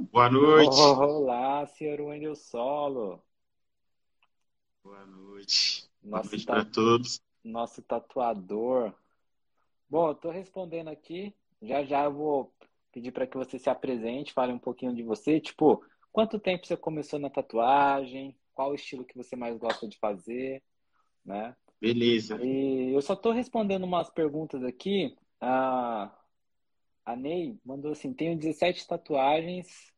Boa noite. Olá, senhor Wendel Solo. Boa noite. Boa Nosso, noite para todos. nosso tatuador. Bom, eu tô respondendo aqui. Já já eu vou pedir para que você se apresente, fale um pouquinho de você. Tipo, quanto tempo você começou na tatuagem? Qual o estilo que você mais gosta de fazer, né? Beleza. E eu só tô respondendo umas perguntas aqui. A, a Ney mandou assim: tenho 17 tatuagens,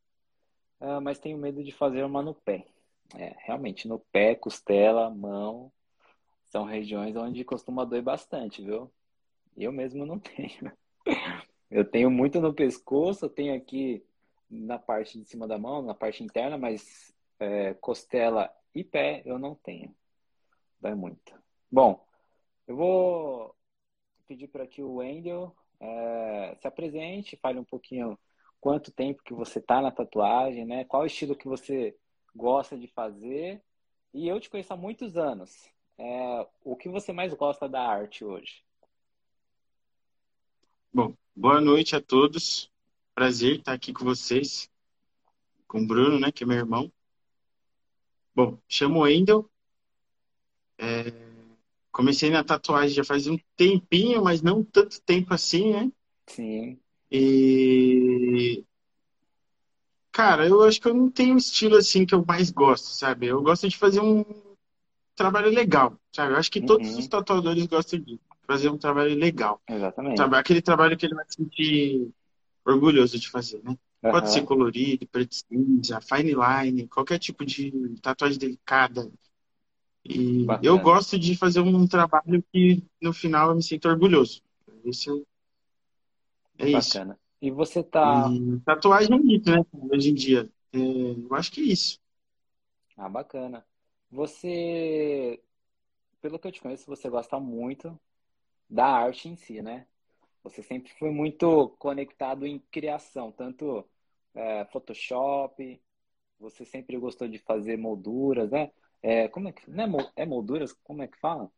ah, mas tenho medo de fazer uma no pé. É, realmente, no pé, costela, mão, são regiões onde costuma doer bastante, viu? Eu mesmo não tenho. Eu tenho muito no pescoço, tenho aqui na parte de cima da mão, na parte interna, mas é, costela e pé eu não tenho. Dói muito. Bom, eu vou pedir para que o Wendel é, se apresente, fale um pouquinho quanto tempo que você está na tatuagem, né? Qual estilo que você gosta de fazer. E eu te conheço há muitos anos. É, o que você mais gosta da arte hoje? Bom, boa noite a todos. Prazer estar aqui com vocês, com o Bruno, né, que é meu irmão. Bom, chamo Wendel. É, comecei na tatuagem já faz um tempinho, mas não tanto tempo assim, né? Sim. E cara, eu acho que eu não tenho um estilo assim que eu mais gosto, sabe? Eu gosto de fazer um trabalho legal, sabe? Eu acho que todos os Uhum, tatuadores gostam de fazer um trabalho legal. exatamente. Aquele trabalho que ele vai se sentir orgulhoso de fazer, né? Pode ser colorido, preto cinza, fine line, qualquer tipo de tatuagem delicada. E eu bacana, gosto de fazer um trabalho que no final eu me sinto orgulhoso. Isso é isso. bacana. E você tá. E tatuagem é isso, né? Hoje em dia. É, eu acho que é isso. Ah, bacana. Você, pelo que eu te conheço, você gosta muito da arte em si, né? Você sempre foi muito conectado em criação, tanto é, Photoshop, você sempre gostou de fazer molduras, né? É, como é que, não é, é molduras? Como é que fala?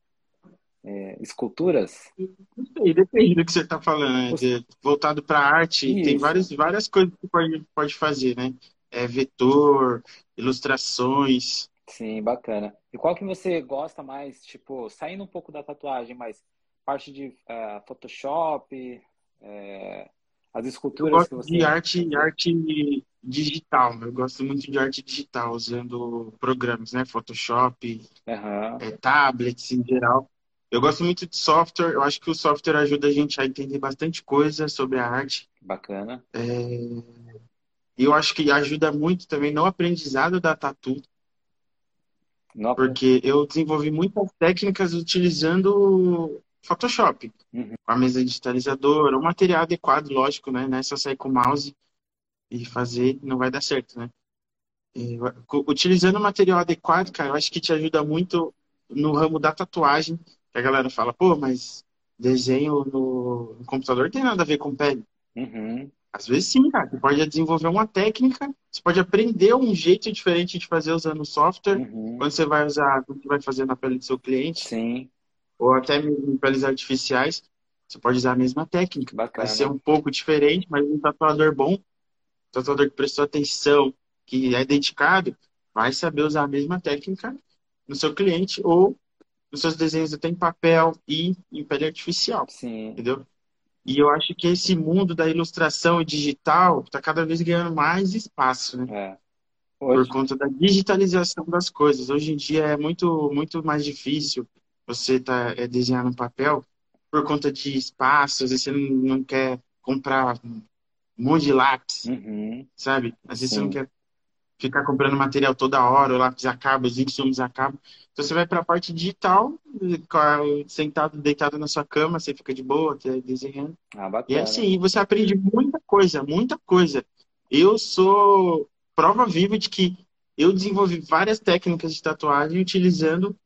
É, esculturas? Não sei, depende do que você está falando, né? Voltado para arte, tem Isso, várias, várias coisas que pode, pode fazer, né? É vetor, ilustrações. sim, bacana. E qual que você gosta mais, tipo, saindo um pouco da tatuagem, mas parte de é, Photoshop, é, as Eu esculturas gosto que de você arte, arte digital. Eu gosto muito de arte digital, usando programas, né? Photoshop, Aham, é, tablets em geral. Eu gosto muito de software. Eu acho que o software ajuda a gente a entender bastante coisa sobre a arte. bacana. E eu acho que ajuda muito também no aprendizado da tatu, apre- porque eu desenvolvi muitas técnicas utilizando Photoshop, Uhum, com a mesa digitalizadora, um material adequado, lógico, né? Não é só sair com o mouse e fazer, não vai dar certo, né? E, utilizando o material adequado, cara, eu acho que te ajuda muito no ramo da tatuagem, que a galera fala, pô, mas desenho no, no computador tem nada a ver com pele. uhum, Às vezes sim, cara. Você pode desenvolver uma técnica, você pode aprender um jeito diferente de fazer usando o software. uhum, Quando você vai usar, quando você vai fazer na pele do seu cliente, sim, ou até mesmo em peles artificiais, você pode usar a mesma técnica. Vai ser bacana. um pouco diferente, mas um tatuador bom, um tatuador que prestou atenção, que é dedicado, vai saber usar a mesma técnica no seu cliente ou nos seus desenhos até em papel e em pele artificial, Sim, entendeu? E eu acho que esse mundo da ilustração digital está cada vez ganhando mais espaço, né? é. Por Hoje, conta da digitalização das coisas. Hoje em dia é muito, muito mais difícil você tá, é, desenhar no papel por conta de espaço. Às vezes você não, não quer comprar um monte de lápis, uhum, sabe? Às vezes você não sim, quer ficar comprando material toda hora, o lápis acaba, os insumos acabam. Então você vai para a parte digital, sentado, deitado na sua cama, você fica de boa, tá desenhando. ah, E é assim, você aprende muita coisa, muita coisa. Eu sou prova viva de que eu desenvolvi várias técnicas de tatuagem utilizando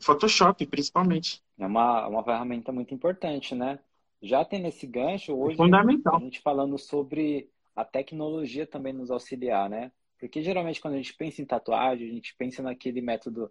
Photoshop, principalmente. É uma, uma ferramenta muito importante, né? Já tendo esse gancho, É hoje a fundamental. gente falando sobre a tecnologia também nos auxiliar, né? Porque geralmente quando a gente pensa em tatuagem, a gente pensa naquele método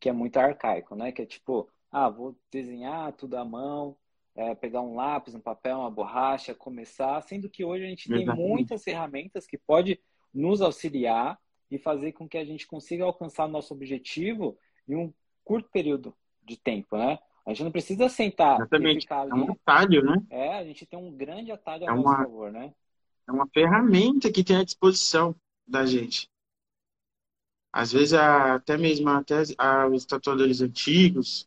que é muito arcaico, né? Que é tipo, ah, vou desenhar tudo à mão, é, pegar um lápis, um papel, uma borracha, começar, sendo que hoje a gente tem Exatamente. muitas ferramentas que pode nos auxiliar e fazer com que a gente consiga alcançar nosso objetivo em um curto período de tempo, né? A gente não precisa sentar Exatamente. e ficar ali. É um atalho, né? É, a gente tem um grande atalho é uma, favor, né? É uma ferramenta que tem à disposição da gente. Às vezes, até mesmo até os tatuadores antigos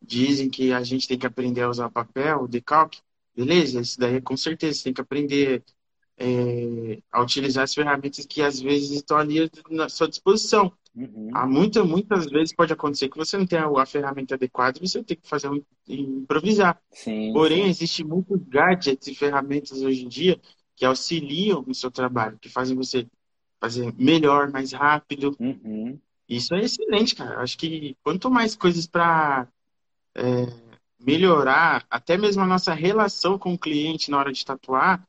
dizem que a gente tem que aprender a usar papel, decalque. Beleza, isso daí com certeza você tem que aprender é, a utilizar as ferramentas que às vezes estão ali na sua disposição. Uhum. Há muita, muitas vezes pode acontecer que você não tenha a ferramenta adequada e você tem que fazer um, improvisar. Sim, Porém, sim. existem muitos gadgets e ferramentas hoje em dia que auxiliam no seu trabalho, que fazem você fazer melhor, mais rápido. Uhum. Isso é excelente, cara. Acho que quanto mais coisas para é, melhorar, até mesmo a nossa relação com o cliente na hora de tatuar,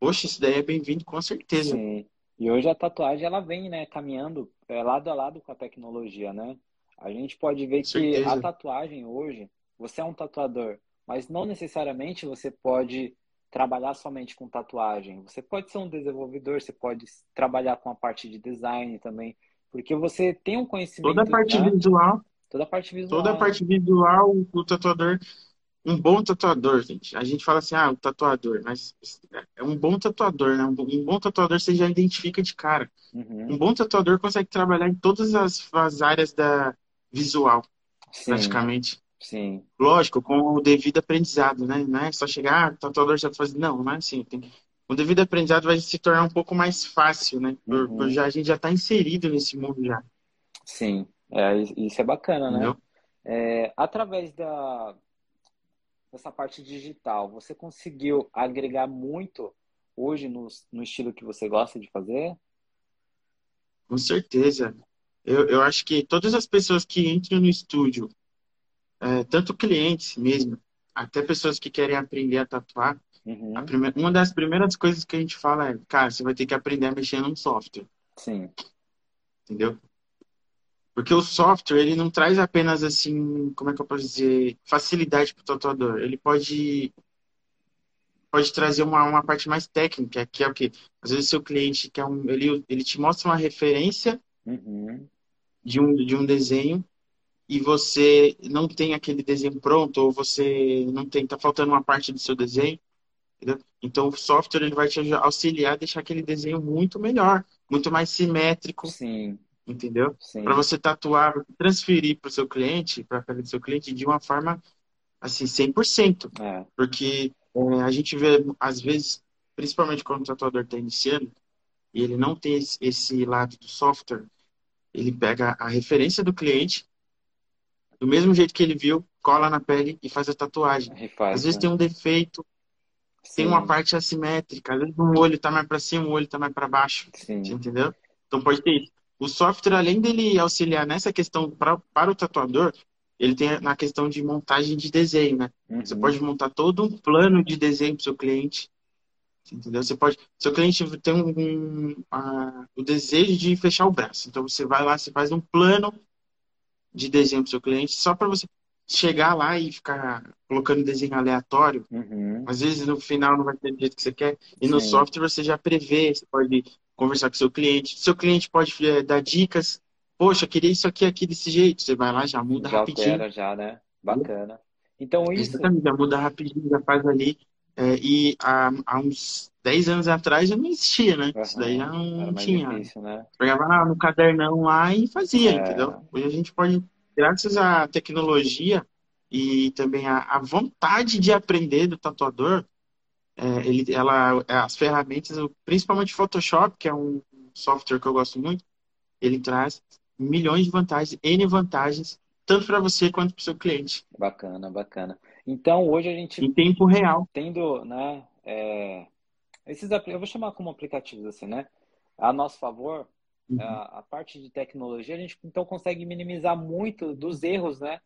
poxa, isso daí é bem-vindo com certeza. Sim. E hoje a tatuagem ela vem, né, caminhando é, lado a lado com a tecnologia, né? A gente pode ver que a tatuagem hoje, você é um tatuador, mas não necessariamente você pode trabalhar somente com tatuagem. Você pode ser um desenvolvedor, você pode trabalhar com a parte de design também, porque você tem um conhecimento. Toda a parte né? visual. Toda a parte visual. Toda a parte visual, o tatuador um bom tatuador, gente. A gente fala assim, ah, o tatuador, mas é um bom tatuador, né? Um bom tatuador você já identifica de cara. Uhum. Um bom tatuador consegue trabalhar em todas as, as áreas da visual, Sim. praticamente. Sim. Lógico, com o devido aprendizado, né? Não é só chegar, ah, o tatuador já faz. Não, não é assim. Tem... O devido aprendizado vai se tornar um pouco mais fácil, né? Por, uhum. por já, a gente já está inserido nesse mundo já. Sim, é, isso é bacana, né? É, através da, dessa parte digital, você conseguiu agregar muito hoje no, no estilo que você gosta de fazer? Com certeza. Eu, eu acho que todas as pessoas que entram no estúdio, é, tanto clientes mesmo, até pessoas que querem aprender a tatuar, uhum. a primeira, uma das primeiras coisas que a gente fala é, cara, você vai ter que aprender a mexer num software. Sim. Entendeu? Porque o software, ele não traz apenas, assim, como é que eu posso dizer, facilidade para o tatuador. Ele pode pode trazer uma, uma parte mais técnica, que é o quê? Às vezes o seu cliente quer um, ele, ele te mostra uma referência uhum. de, um, de um desenho e você não tem aquele desenho pronto ou você não tem, tá faltando uma parte do seu desenho. Entendeu? Então o software ele vai te auxiliar a deixar aquele desenho muito melhor, muito mais simétrico. Sim entendeu? Para você tatuar, transferir para o seu cliente, para a pele do seu cliente, de uma forma assim, 100%. É. Porque é, a gente vê, às vezes, principalmente quando o tatuador está iniciando, e ele não tem esse, esse lado do software, ele pega a referência do cliente, do mesmo jeito que ele viu, cola na pele e faz a tatuagem. Refaz, às vezes né? tem um defeito, Sim. tem uma parte assimétrica, às vezes um olho está mais para cima, o olho está mais para baixo. Entendeu? Então pode ter isso. O software, além dele auxiliar nessa questão pra, para o tatuador, ele tem na questão de montagem de desenho, né? Uhum. Você pode montar todo um plano de desenho para o seu cliente. Entendeu? Você pode. Seu cliente tem um, um o desejo de fechar o braço. Então você vai lá, você faz um plano de desenho para o seu cliente, só para você chegar lá e ficar colocando desenho aleatório. Uhum. Às vezes no final não vai ter do jeito que você quer. E Sim. no software você já prevê, você pode conversar com seu cliente. Seu cliente pode é, dar dicas. Poxa, queria isso aqui, aqui desse jeito. Você vai lá, já muda já rapidinho. Altera já, né? Bacana. Então isso. Exatamente, já muda rapidinho, já faz ali. É, e há, há, uns 10 anos atrás já não existia, né? Uhum. Isso daí já não tinha. Difícil, né? Pegava no cadernão lá e fazia, é... entendeu? Hoje a gente pode, graças à tecnologia e também à, à vontade de aprender do tatuador, é, ele, ela, as ferramentas, principalmente Photoshop, que é um software que eu gosto muito, ele traz milhões de vantagens, N vantagens, tanto para você quanto para o seu cliente. Bacana, bacana. Então, hoje a gente... Em tempo real. Tendo, né, é, esses, eu vou chamar como aplicativos assim, né, a nosso favor, uhum. a, a parte de tecnologia, a gente então consegue minimizar muito dos erros, né,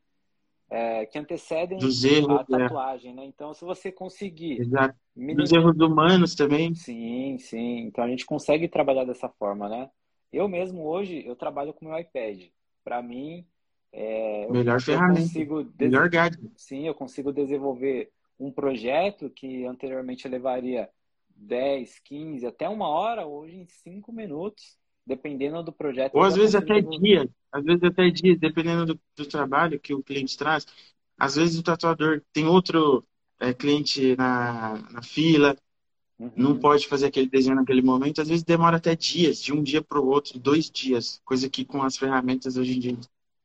é, que antecedem Dos erros, a é. tatuagem, é. né? Então, se você conseguir... Exato. Dos erros humanos também. Sim, sim. Então, a gente consegue trabalhar dessa forma, né? Eu mesmo, hoje, eu trabalho com meu iPad. Para mim, é, Melhor eu, ferramenta. consigo Melhor gadget. Sim, eu consigo desenvolver um projeto que anteriormente levaria 10, 15, até uma hora, hoje em 5 minutos, dependendo do projeto. Ou às vezes até dias, às vezes até dias, dependendo do, do, trabalho que o cliente traz. Às vezes o tatuador tem outro é, cliente na, na fila, uhum. não pode fazer aquele desenho naquele momento. Às vezes demora até dias, de um dia para o outro, dois dias. Coisa que com as ferramentas hoje em dia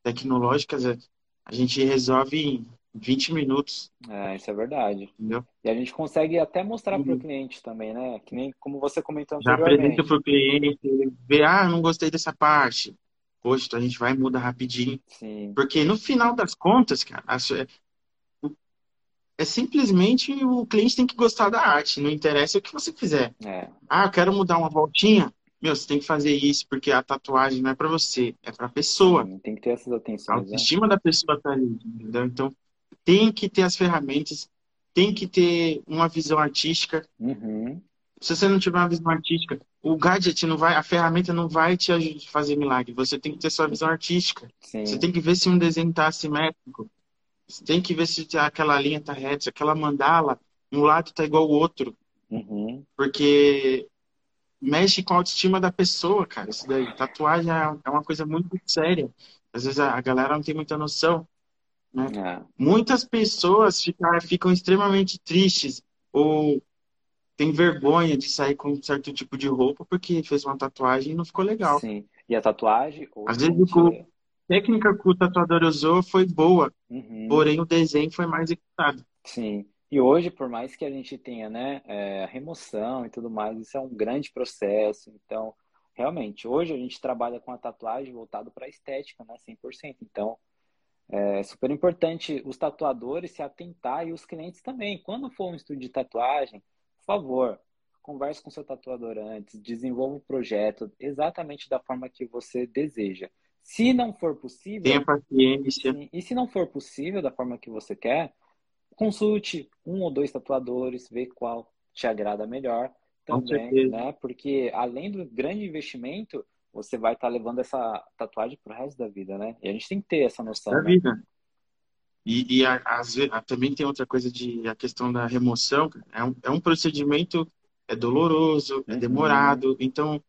tecnológicas a gente resolve em 20 minutos. É, isso é verdade. Entendeu? E a gente consegue até mostrar para o uhum. cliente também, né? Que nem como você comentou Já apresenta para o cliente, vê, ah, não gostei dessa parte. Poxa, então a gente vai e muda rapidinho. Sim. Porque no final das contas, cara, é, simplesmente o cliente tem que gostar da arte, não interessa o que você fizer. É. Ah, eu quero mudar uma voltinha. Meu, você tem que fazer isso porque a tatuagem não é para você, é para a pessoa. Sim, tem que ter essas atenções. A né? autoestima né? da pessoa tá ali, entendeu? Então, tem que ter as ferramentas, tem que ter uma visão artística. Uhum. Se você não tiver uma visão artística, o gadget não vai, a ferramenta não vai te fazer milagre. Você tem que ter sua visão artística. Sim. Você tem que ver se um desenho está assimétrico. Você tem que ver se aquela linha está reta, se aquela mandala, um lado está igual ao outro. Uhum. Porque mexe com a autoestima da pessoa, cara. Isso daí. Tatuagem é, é uma coisa muito séria. Às vezes a galera não tem muita noção. Né? É. Muitas pessoas ficam, ficam extremamente tristes ou têm vergonha de sair com um certo tipo de roupa porque fez uma tatuagem e não ficou legal. Sim. E a tatuagem. Às vezes a técnica que o tatuador usou foi boa, uhum. porém o desenho foi mais executado. Sim. E hoje, por mais que a gente tenha né, é, remoção e tudo mais, isso é um grande processo. Então, realmente, hoje a gente trabalha com a tatuagem voltado para a estética, né, 100%. Então, é super importante os tatuadores se atentar e os clientes também. Quando for um estúdio de tatuagem, por favor, converse com seu tatuador antes, desenvolva o projeto exatamente da forma que você deseja. Se não for possível. Tenha paciência. Sim, e se não for possível da forma que você quer, consulte um ou dois tatuadores, vê qual te agrada melhor também, né? Porque além do grande investimento, você vai estar tá levando essa tatuagem pro resto da vida, né? E a gente tem que ter essa noção. Da né? vida. E, e a, a, também tem outra coisa de a questão da remoção. É um, é um procedimento é doloroso, é uhum. demorado. Então,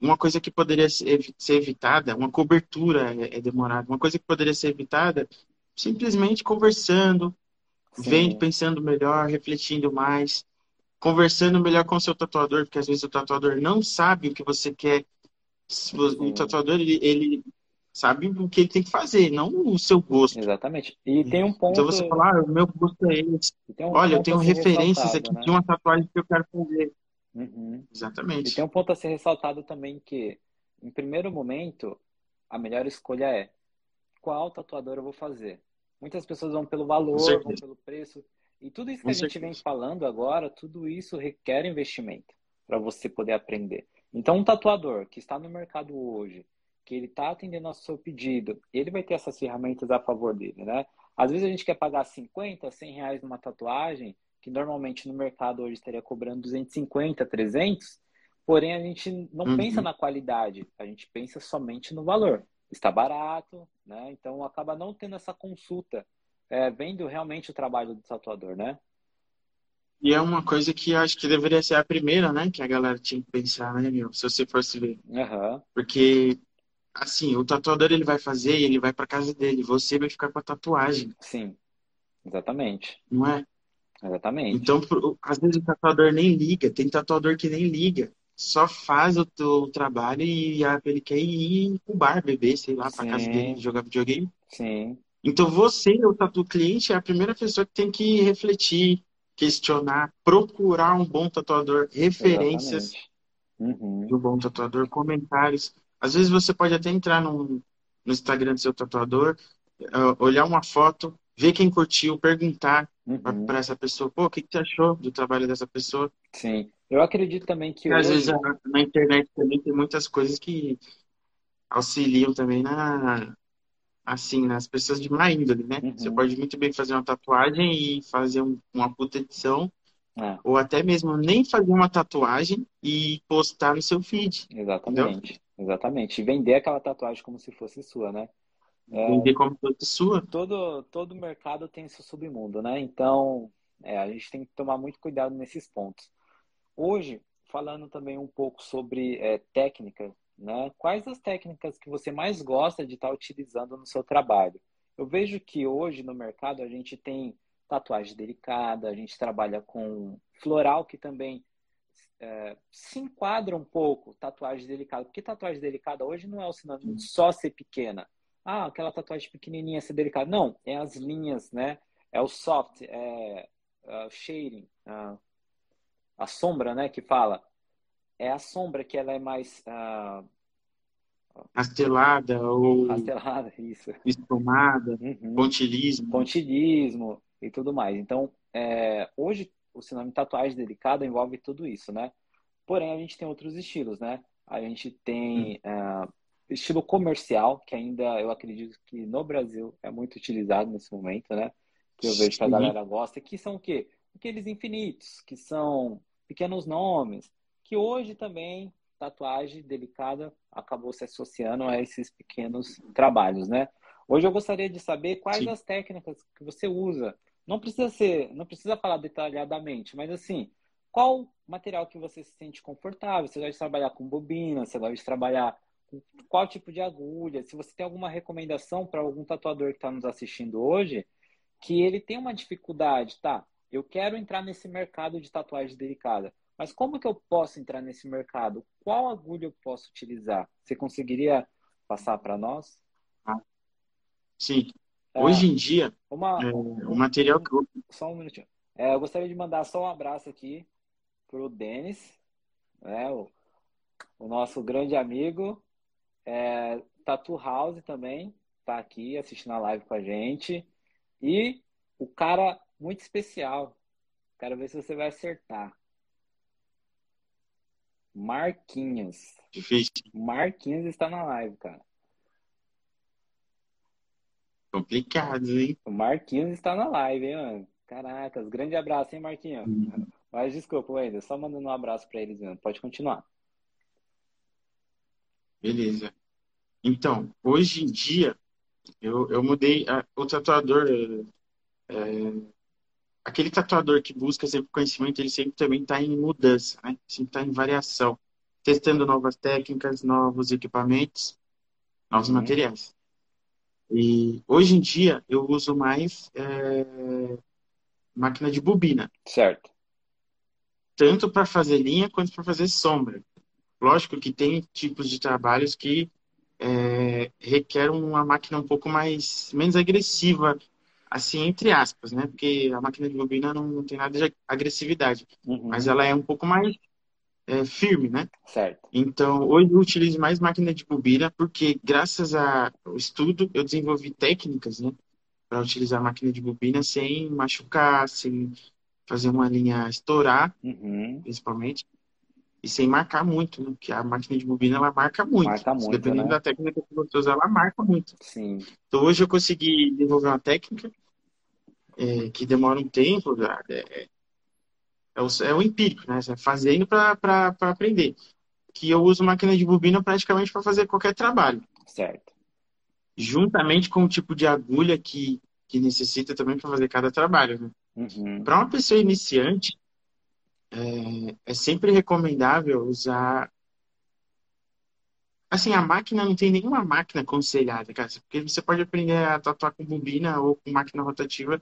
uma coisa que poderia ser, ser evitada, uma cobertura é, é, demorada. Uma coisa que poderia ser evitada, simplesmente conversando, Sim. vendo, pensando melhor, refletindo mais, conversando melhor com o seu tatuador, porque às vezes o tatuador não sabe o que você quer o tatuador, ele, ele sabe o que ele tem que fazer, não o seu gosto. Exatamente. E tem um ponto. Então você fala, ah, o meu gosto é esse. Um Olha, eu tenho referências aqui né? de uma tatuagem que eu quero fazer. Uhum. Exatamente. E tem um ponto a ser ressaltado também que, em primeiro momento, a melhor escolha é qual tatuador eu vou fazer. Muitas pessoas vão pelo valor, vão pelo preço. E tudo isso que Com a gente certeza. vem falando agora, tudo isso requer investimento para você poder aprender. Então, um tatuador que está no mercado hoje, que ele está atendendo ao seu pedido, ele vai ter essas ferramentas a favor dele, né? Às vezes a gente quer pagar 50, 100 reais numa tatuagem, que normalmente no mercado hoje estaria cobrando 250, 300, porém a gente não uhum. pensa na qualidade, a gente pensa somente no valor. Está barato, né? Então acaba não tendo essa consulta, é, vendo realmente o trabalho do tatuador, né? E é uma coisa que acho que deveria ser a primeira, né? Que a galera tinha que pensar, né, meu? Se você fosse ver. Uhum. Porque, assim, o tatuador ele vai fazer e ele vai pra casa dele. Você vai ficar com a tatuagem. Sim, exatamente. Não é? Exatamente. Então, às vezes o tatuador nem liga. Tem tatuador que nem liga. Só faz o teu trabalho e ele quer ir pro bar beber, sei lá, pra Sim. casa dele, jogar videogame. Sim. Então você, o tatu cliente, é a primeira pessoa que tem que refletir, questionar, procurar um bom tatuador, referências uhum. do bom tatuador, comentários. Às vezes você pode até entrar no, no Instagram do seu tatuador, uh, olhar uma foto, ver quem curtiu, perguntar uhum. para essa pessoa, pô, o que, que você achou do trabalho dessa pessoa? Sim, eu acredito também que. E, às vezes na, na internet também tem muitas coisas que auxiliam também na, assim, nas pessoas de má índole, né? Uhum. Você pode muito bem fazer uma tatuagem e fazer um, uma puta edição, é. ou até mesmo nem fazer uma tatuagem e postar no seu feed. Exatamente, entendeu? exatamente. E vender aquela tatuagem como se fosse sua, né? É, vender como se fosse sua. Todo, todo mercado tem seu submundo, né? Então, é, a gente tem que tomar muito cuidado nesses pontos. hoje, falando também um pouco sobre é, técnica, né? Quais as técnicas que você mais gosta de estar utilizando no seu trabalho? Eu vejo que hoje no mercado a gente tem tatuagem delicada, a gente trabalha com floral que também é, se enquadra um pouco tatuagem delicada, porque tatuagem delicada hoje não é o sinônimo de só ser pequena. Ah, aquela tatuagem pequenininha ser delicada. Não, é as linhas, né? É o soft, é uh, shading, uh, a sombra, né? Que fala. É a sombra que ela é mais uh, Rastelada ou. Rastelada, isso. Espumada, uhum. pontilismo. Pontilismo e tudo mais. Então, é, hoje o sinônimo tatuagem delicada envolve tudo isso, né? Porém, a gente tem outros estilos, né? A gente tem hum. uh, estilo comercial, que ainda eu acredito que no Brasil é muito utilizado nesse momento, né? Que eu vejo que a galera gosta, que são o quê? Aqueles infinitos, que são pequenos nomes, que hoje também tatuagem delicada acabou se associando a esses pequenos trabalhos, né? Hoje eu gostaria de saber quais Sim. as técnicas que você usa não precisa ser, não precisa falar detalhadamente, mas assim, qual material que você se sente confortável? Você gosta de trabalhar com bobina? Você gosta de trabalhar com qual tipo de agulha? Se você tem alguma recomendação para algum tatuador que está nos assistindo hoje, que ele tem uma dificuldade, tá? Eu quero entrar nesse mercado de tatuagem delicada, mas como que eu posso entrar nesse mercado? Qual agulha eu posso utilizar? Você conseguiria passar para nós? Sim. É, Hoje em dia, uma, é, o material que eu... Só um minutinho. É, eu gostaria de mandar só um abraço aqui pro Denis, né, o, o nosso grande amigo. É, Tatu House também tá aqui assistindo a live com a gente. E o cara muito especial. Quero ver se você vai acertar. Marquinhos. Difícil. Marquinhos está na live, cara. Complicado, hein? O Marquinhos está na live, hein, mano? Caracas, grande abraço, hein, Marquinhos? Uhum. Mas desculpa, ainda só mandando um abraço para eles mesmo. Pode continuar. Beleza. Então, hoje em dia, eu, eu mudei. A, o tatuador, é, aquele tatuador que busca sempre conhecimento, ele sempre também está em mudança, né? Sempre está em variação. Testando novas técnicas, novos equipamentos, novos uhum. materiais. E hoje em dia eu uso mais é, máquina de bobina. Certo. Tanto para fazer linha quanto para fazer sombra. Lógico que tem tipos de trabalhos que é, requer uma máquina um pouco mais menos agressiva, assim entre aspas, né? Porque a máquina de bobina não, não tem nada de agressividade, uhum. mas ela é um pouco mais é, firme, né? Certo. Então, hoje eu utilizo mais máquina de bobina porque, graças ao estudo, eu desenvolvi técnicas, né? Para utilizar a máquina de bobina sem machucar, sem fazer uma linha estourar, uhum. principalmente, e sem marcar muito, né? Porque a máquina de bobina, ela marca muito. Marca muito, Dependendo né? da técnica que você usar, ela marca muito. Sim. Então, hoje eu consegui desenvolver uma técnica é, que demora um tempo, é, é o, é o empírico, né? Você fazendo para aprender. Que eu uso máquina de bobina praticamente para fazer qualquer trabalho. Certo. Juntamente com o tipo de agulha que, que necessita também para fazer cada trabalho. Né? Uhum. Para uma pessoa iniciante, é, é sempre recomendável usar Assim, a máquina não tem nenhuma máquina aconselhada, cara. Porque você pode aprender a tatuar com bobina ou com máquina rotativa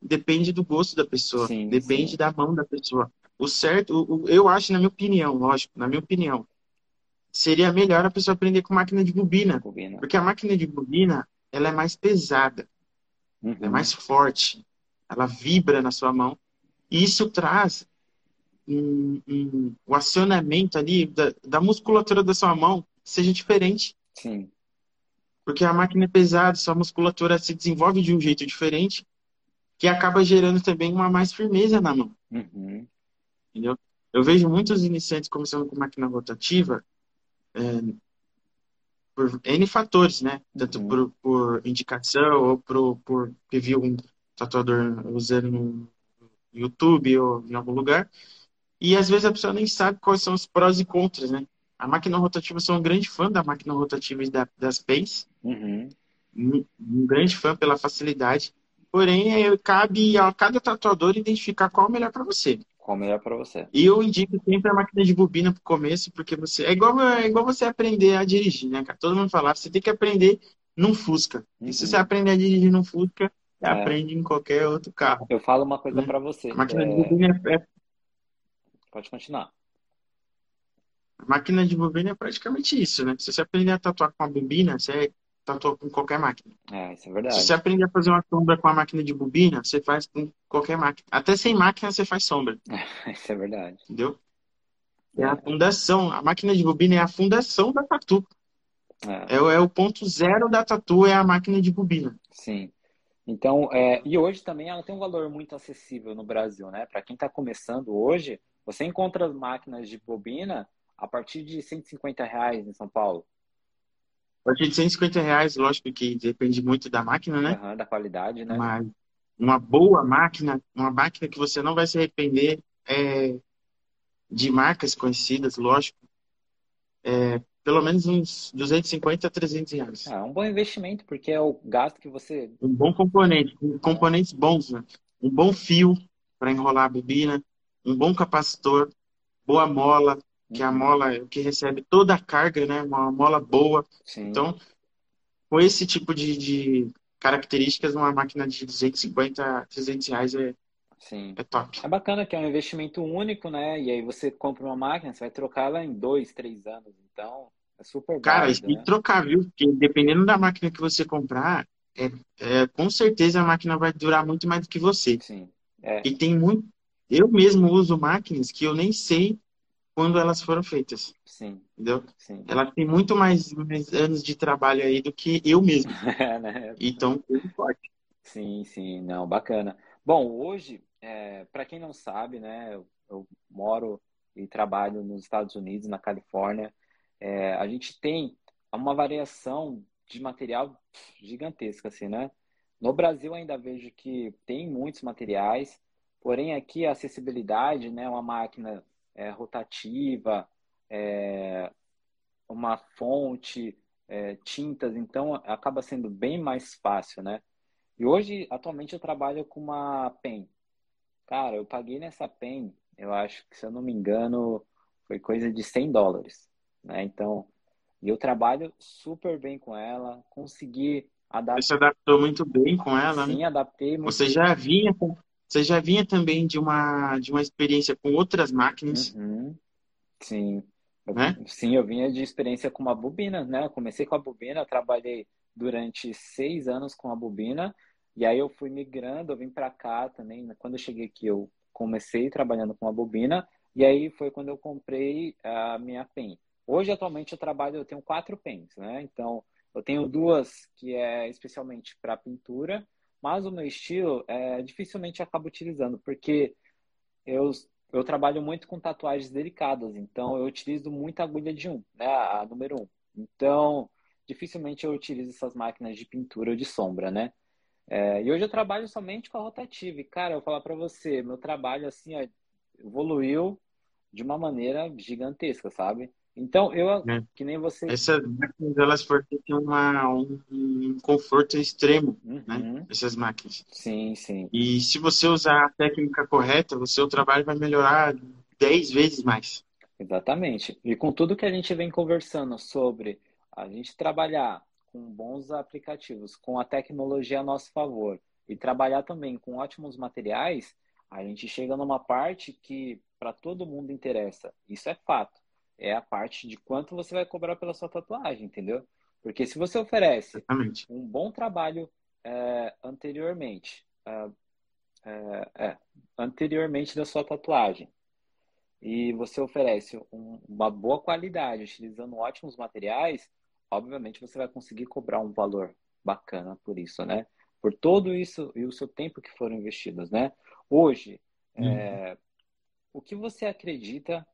depende do gosto da pessoa, sim, depende sim. da mão da pessoa. O certo, o, o, eu acho, na minha opinião, lógico, na minha opinião, seria melhor a pessoa aprender com máquina de bobina, bobina. porque a máquina de bobina ela é mais pesada, uhum. é mais forte, ela vibra na sua mão e isso traz um, um, o acionamento ali da, da musculatura da sua mão seja diferente. Sim. Porque a máquina é pesada, sua musculatura se desenvolve de um jeito diferente que acaba gerando também uma mais firmeza na mão. Uhum. Entendeu? Eu vejo muitos iniciantes começando com máquina rotativa é, por N fatores, né? Tanto uhum. por, por, indicação ou por, por que viu um tatuador usando no YouTube ou em algum lugar. E às vezes a pessoa nem sabe quais são os prós e contras, né? A máquina rotativa, eu sou um grande fã da máquina rotativa e da, das PENs. Uhum. Um, um grande fã pela facilidade Porém, é, cabe a cada tatuador identificar qual é o melhor para você. Qual melhor para você? E eu indico sempre a máquina de bobina pro começo, porque você. É igual, é igual você aprender a dirigir, né, cara? Todo mundo fala, você tem que aprender num Fusca. Uhum. E se você uhum. aprender a dirigir num Fusca, você é. aprende em qualquer outro carro. Eu falo uma coisa né? para você. A máquina é... de bobina é... Pode continuar. A máquina de bobina é praticamente isso, né? Se você aprender a tatuar com a bobina, você tatua com qualquer máquina. É, isso é verdade. Se você aprender a fazer uma sombra com a máquina de bobina, você faz com qualquer máquina. Até sem máquina você faz sombra. isso é verdade. Entendeu? É, é a fundação. A máquina de bobina é a fundação da tatu. É. É, é o ponto zero da tatu, é a máquina de bobina. Sim. Então, é, e hoje também ela tem um valor muito acessível no Brasil, né? Para quem está começando hoje, você encontra as máquinas de bobina a partir de 150 reais em São Paulo. A partir de 150 reais, lógico que depende muito da máquina, né? Uhum, da qualidade, né? Mas uma boa máquina, uma máquina que você não vai se arrepender é, de marcas conhecidas, lógico. É, pelo menos uns 250 a 300 reais. É um bom investimento, porque é o gasto que você. Um bom componente, componentes bons, né? Um bom fio para enrolar a bobina, um bom capacitor, boa mola, que é a mola que recebe toda a carga, né? Uma mola boa. Sim. Então, com esse tipo de, de, características, uma máquina de 250 300 reais é, Sim. é top. É bacana que é um investimento único, né? E aí você compra uma máquina, você vai trocar ela em dois, três anos. Então, é super Cara, válido, e né? trocar, viu? Porque dependendo da máquina que você comprar, é, é, com certeza a máquina vai durar muito mais do que você. Sim. É. E tem muito. Eu mesmo uso máquinas que eu nem sei quando elas foram feitas. Sim. Entendeu? Sim. Ela tem muito mais, mais, anos de trabalho aí do que eu mesmo. é, né? Então, forte. Sim, sim, não, bacana. Bom, hoje, é, para quem não sabe, né, eu, eu, moro e trabalho nos Estados Unidos, na Califórnia. É, a gente tem uma variação de material gigantesca, assim, né? No Brasil ainda vejo que tem muitos materiais, porém aqui a acessibilidade, né, uma máquina é, rotativa, é, uma fonte, é, tintas, então acaba sendo bem mais fácil, né? E hoje, atualmente, eu trabalho com uma pen. Cara, eu paguei nessa pen, eu acho que, se eu não me engano, foi coisa de 100 dólares, né? Então, eu trabalho super bem com ela, consegui adaptar. Você adaptou muito bem com ela, Sim, né? adaptei muito Você já vinha com você já vinha também de uma, de uma experiência com outras máquinas? Uhum. Sim. Eu, né? Sim, eu vinha de experiência com uma bobina, né? Eu comecei com a bobina, trabalhei durante seis anos com a bobina, e aí eu fui migrando, eu vim para cá também. Né? Quando eu cheguei aqui, eu comecei trabalhando com a bobina, e aí foi quando eu comprei a minha pen. Hoje, atualmente, eu trabalho, eu tenho quatro pens, né? Então, eu tenho duas que é especialmente para pintura, mas o meu estilo, é, dificilmente acabo utilizando, porque eu, eu trabalho muito com tatuagens delicadas, então eu utilizo muita agulha de um, né, a número um. Então, dificilmente eu utilizo essas máquinas de pintura ou de sombra, né? É, e hoje eu trabalho somente com a rotativa. E, cara, eu vou falar para você, meu trabalho, assim, ó, evoluiu de uma maneira gigantesca, sabe? Então, eu, é. que nem você. Essas máquinas, elas fornecem uma, um, um conforto extremo, né? uhum. né? Essas máquinas. Sim, sim. E se você usar a técnica correta, o seu trabalho vai melhorar 10 vezes mais. Exatamente. E com tudo que a gente vem conversando sobre a gente trabalhar com bons aplicativos, com a tecnologia a nosso favor e trabalhar também com ótimos materiais, a gente chega numa parte que para todo mundo interessa. Isso é fato é a parte de quanto você vai cobrar pela sua tatuagem, entendeu? Porque se você oferece Exatamente. um bom trabalho é, anteriormente, é, é, é, anteriormente da sua tatuagem, e você oferece um, uma boa qualidade, utilizando ótimos materiais, obviamente você vai conseguir cobrar um valor bacana por isso, né? Por todo isso e o seu tempo que foram investidos, né? Hoje, uhum. o que você acredita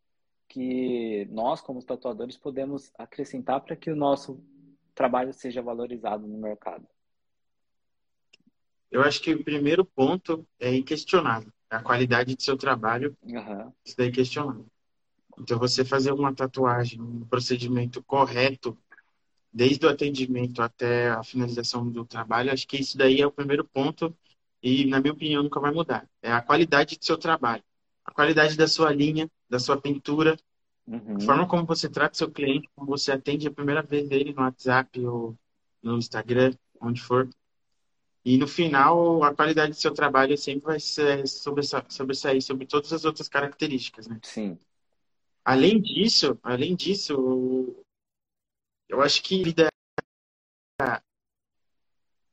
que nós, como tatuadores, podemos acrescentar para que o nosso trabalho seja valorizado no mercado? Eu acho que o primeiro ponto é inquestionável. A qualidade do seu trabalho, uhum. isso daí é questionável. Então, você fazer uma tatuagem, um procedimento correto, desde o atendimento até a finalização do trabalho, acho que isso daí é o primeiro ponto e, na minha opinião, nunca vai mudar. É a qualidade do seu trabalho a qualidade da sua linha, da sua pintura, Uhum. a forma como você trata seu cliente, como você atende a primeira vez dele no WhatsApp ou no Instagram, onde for. E no final, a qualidade do seu trabalho sempre vai ser sobressa- sobressair sobre todas as outras características, né? Sim. Além disso, além disso, eu acho que vida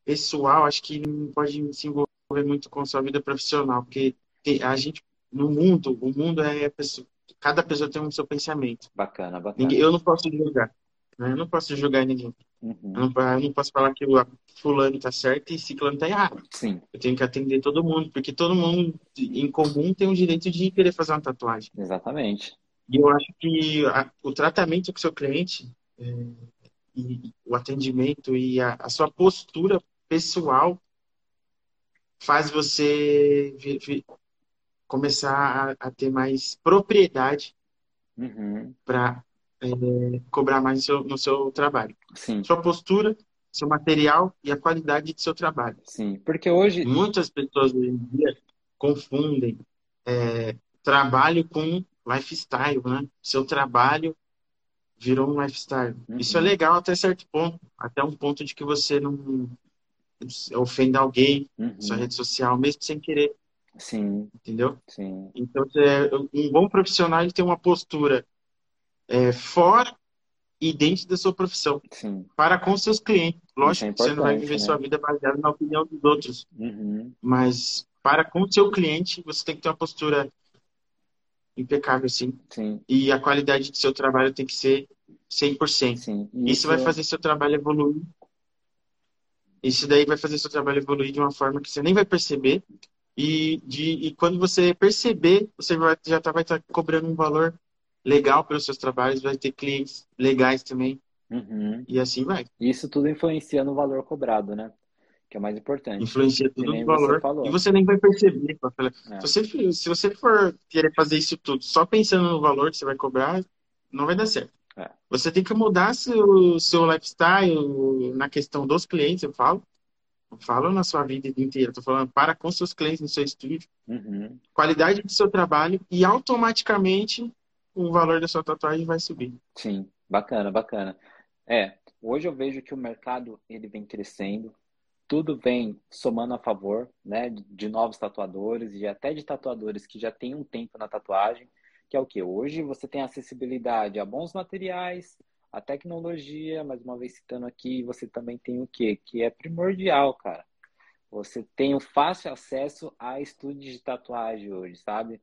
pessoal, acho que não pode se envolver muito com a sua vida profissional, porque a gente, no mundo, o mundo é a pessoa, cada pessoa tem um seu pensamento. Bacana, bacana. Ninguém, eu não posso julgar, né? Eu não posso julgar ninguém. Uhum. Eu não, eu não posso falar que o fulano tá certo e ciclano tá errado. Sim, Eu tenho que atender todo mundo, porque todo mundo em comum tem o direito de querer fazer uma tatuagem. exatamente. E eu acho que a- o tratamento com o seu cliente, é, e o atendimento e a, a sua postura pessoal faz você vi- vi- começar a, a ter mais propriedade Uhum. para cobrar mais no seu, no seu trabalho. Sim, Sua postura, seu material e a qualidade do seu trabalho. sim. Porque hoje. Muitas pessoas hoje em dia confundem é, trabalho com lifestyle, né? Seu trabalho virou um lifestyle. Uhum. Isso é legal até certo ponto, até um ponto de que você não ofenda alguém Uhum. na sua rede social, mesmo sem querer, Sim, entendeu? sim, Então, você- um bom profissional ele tem uma postura é, fora e dentro da sua profissão, sim. para com seus clientes. Lógico é que você não vai viver né? sua vida baseada na opinião dos outros, Uhum. mas para com o seu cliente, você tem que ter uma postura impecável, sim. Sim, E a qualidade do seu trabalho tem que ser 100%. sim. Isso vai fazer seu trabalho evoluir. Isso daí vai fazer seu trabalho evoluir de uma forma que você nem vai perceber. E, de, e quando você perceber, você vai, já tá, vai estar cobrando um valor legal pelos seus trabalhos, vai ter clientes legais também. Uhum. E assim vai. Isso tudo influencia no valor cobrado, né? Que é o mais importante. Influencia tudo no você valor. falou. E você nem vai perceber. É. Se, você, se você for querer fazer isso tudo só pensando no valor que você vai cobrar, não vai dar certo. É. Você tem que mudar seu, seu lifestyle na questão dos clientes, eu falo. Não falo na sua vida inteira, estou falando para com seus clientes no seu estúdio, Uhum. qualidade do seu trabalho e automaticamente o valor da sua tatuagem vai subir. Sim, bacana, bacana. É, hoje eu vejo que o mercado ele vem crescendo, tudo vem somando a favor, né, de- de novos tatuadores e até de tatuadores que já têm um tempo na tatuagem, que é o que hoje você tem acessibilidade a bons materiais, a tecnologia, mais uma vez citando aqui, você também tem o quê? Que é primordial, cara. Você tem o fácil acesso a estúdios de tatuagem hoje, sabe?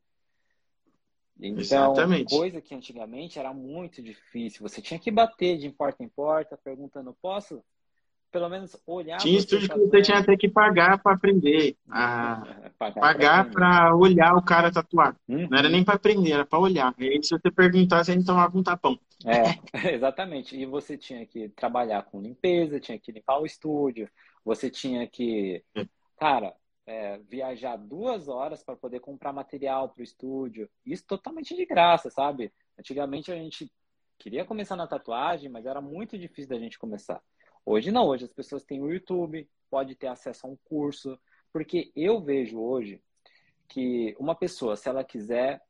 Então, Exatamente. coisa que antigamente era muito difícil. Você tinha que bater de porta em porta, perguntando, posso? Pelo menos olhar Tinha estúdio que você tinha até que pagar para aprender, a pagar, pagar para olhar o cara tatuar. Uhum. Não era nem para aprender, era para olhar. E aí, se você perguntar, você não tomava um tapão. É, exatamente. E você tinha que trabalhar com limpeza, tinha que limpar o estúdio, você tinha que, É. cara, é, viajar duas horas para poder comprar material para o estúdio. Isso totalmente de graça, sabe? Antigamente a gente queria começar na tatuagem, mas era muito difícil da gente começar. Hoje não, hoje as pessoas têm o YouTube, pode ter acesso a um curso, porque eu vejo hoje que uma pessoa, se ela quiser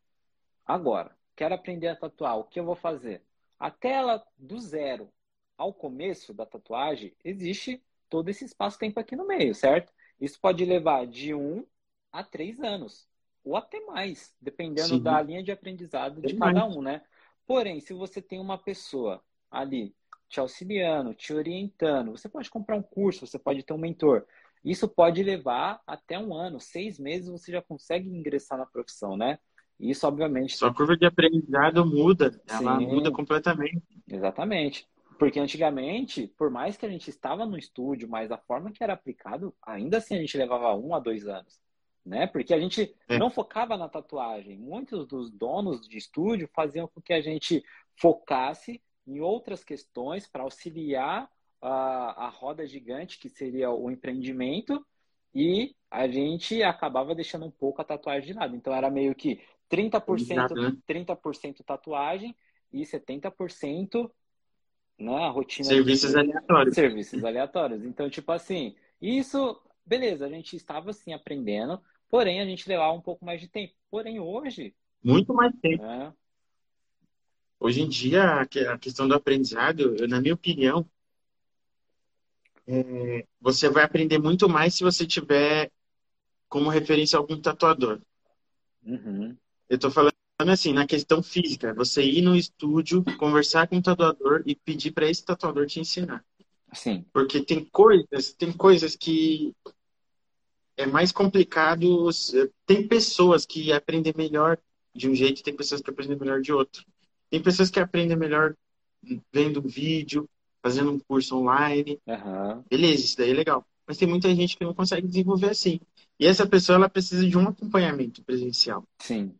agora, quer aprender a tatuar, o que eu vou fazer? Até ela do zero ao começo da tatuagem, existe todo esse espaço-tempo aqui no meio, certo? Isso pode levar de um a três anos, ou até mais, dependendo Sim. da linha de aprendizado de cada um, né? Porém, se você tem uma pessoa ali te auxiliando, te orientando, você pode comprar um curso, você pode ter um mentor. Isso pode levar até um ano, seis meses você já consegue ingressar na profissão, né? Isso, obviamente, Sua curva de aprendizado muda, ela Sim. muda completamente. Exatamente. Porque antigamente, por mais que a gente estava no estúdio, mas a forma que era aplicado, ainda assim a gente levava um a dois anos. Né? Porque a gente É. não focava na tatuagem. Muitos dos donos de estúdio faziam com que a gente focasse em outras questões para auxiliar a, a roda gigante, que seria o empreendimento, e a gente acabava deixando um pouco a tatuagem de lado. Então era meio que 30%, Exato, né? 30% tatuagem e 70% né, a rotina Serviços de aleatórios. serviços aleatórios. Então, tipo assim, isso, beleza, a gente estava assim aprendendo, Porém, a gente levava um pouco mais de tempo. Porém, hoje. Muito mais tempo. É... Hoje em dia, a questão do aprendizado, na minha opinião, é, você vai aprender muito mais se você tiver como referência algum tatuador. Uhum. Eu estou falando assim, na questão física, você ir no estúdio, conversar com o tatuador e pedir para esse tatuador te ensinar. Sim. Porque tem coisas, tem coisas que é mais complicado. Tem pessoas que aprendem melhor de um jeito, tem pessoas que aprendem melhor de outro. Tem pessoas que aprendem melhor vendo um vídeo, fazendo um curso online. Uhum. Beleza, isso daí é legal. Mas tem muita gente que não consegue desenvolver assim. E essa pessoa ela precisa de um acompanhamento presencial. Sim.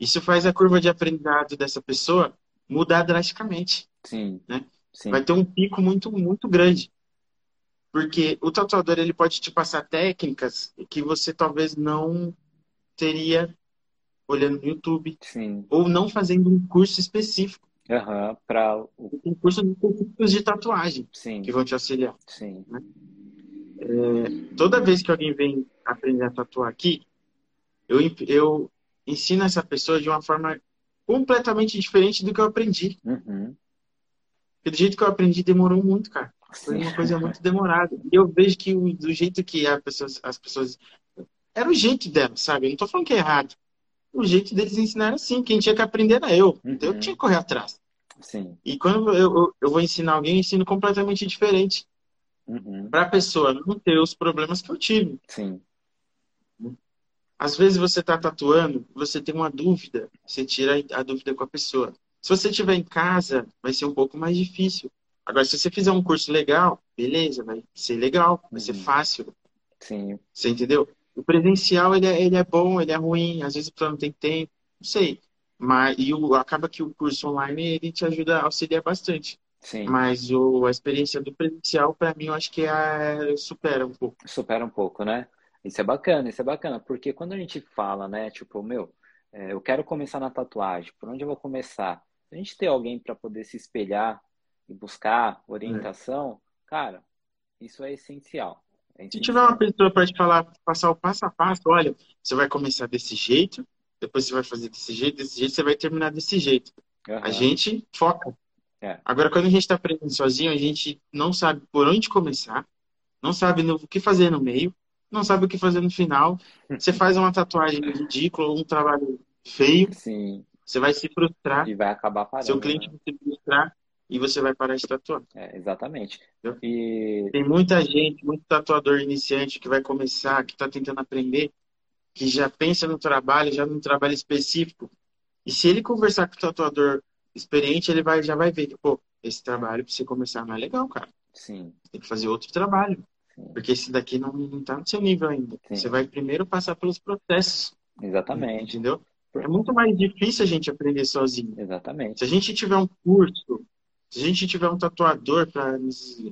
Isso faz a curva de aprendizado dessa pessoa mudar drasticamente. Sim. Né? Sim. Vai ter um pico muito, muito grande. Porque o tatuador ele pode te passar técnicas que você talvez não teria olhando no YouTube. Sim. Ou não fazendo um curso específico. Uhum, para Tem cursos específicos de tatuagem Sim. que vão te auxiliar. Sim. Né? É, toda vez que alguém vem aprender a tatuar aqui, eu, eu ensino essa pessoa de uma forma completamente diferente do que eu aprendi. Uhum. Porque do jeito que eu aprendi demorou muito, cara. Foi uma coisa muito demorada. E eu vejo que o, do jeito que pessoa, as pessoas. Era o jeito delas, sabe? Eu não tô falando que é errado. O jeito deles ensinar assim. Quem tinha que aprender era eu. Uhum. Então eu tinha que correr atrás. Sim. E quando eu, eu, eu vou ensinar alguém, eu ensino completamente diferente. Uhum. Para a pessoa não ter os problemas que eu tive. Sim. Às vezes você está tatuando, você tem uma dúvida, você tira a dúvida com a pessoa. Se você estiver em casa, vai ser um pouco mais difícil. Agora, se você fizer um curso legal, beleza, vai ser legal, vai ser uhum. fácil. Sim. Você entendeu? O presencial, ele é, ele é bom, ele é ruim, às vezes o não tem tempo, não sei. Mas, e o, acaba que o curso online, ele te ajuda, auxilia bastante. Sim. Mas o, a experiência do presencial, para mim, eu acho que é, supera um pouco. Supera um pouco, né? Isso é bacana, isso é bacana, porque quando a gente fala, né, tipo, meu, é, eu quero começar na tatuagem, por onde eu vou começar? a gente ter alguém para poder se espelhar e buscar orientação, é. cara, isso é essencial. É. Se tiver uma pessoa para te falar, passar o passo a passo, olha, você vai começar desse jeito, depois você vai fazer desse jeito, desse jeito, você vai terminar desse jeito. Uhum. A gente foca. É. Agora, quando a gente está aprendendo sozinho, a gente não sabe por onde começar, não sabe no, o que fazer no meio, não sabe o que fazer no final. Você faz uma tatuagem ridícula, um trabalho feio. Sim. Você vai se frustrar. E vai acabar parando. Seu cliente né? vai se frustrar e você vai parar de tatuar. É, exatamente. E... Tem muita gente, muito tatuador iniciante que vai começar, que está tentando aprender, que já pensa no trabalho, já no trabalho específico. E se ele conversar com o tatuador experiente, ele vai, já vai ver que, pô, esse trabalho para você começar não é legal, cara. Sim. Tem que fazer outro trabalho. Sim. Porque esse daqui não, não tá no seu nível ainda. Sim. Você vai primeiro passar pelos processos. Exatamente. Entendeu? É muito mais difícil a gente aprender sozinho. Exatamente. Se a gente tiver um curso, se a gente tiver um tatuador para nos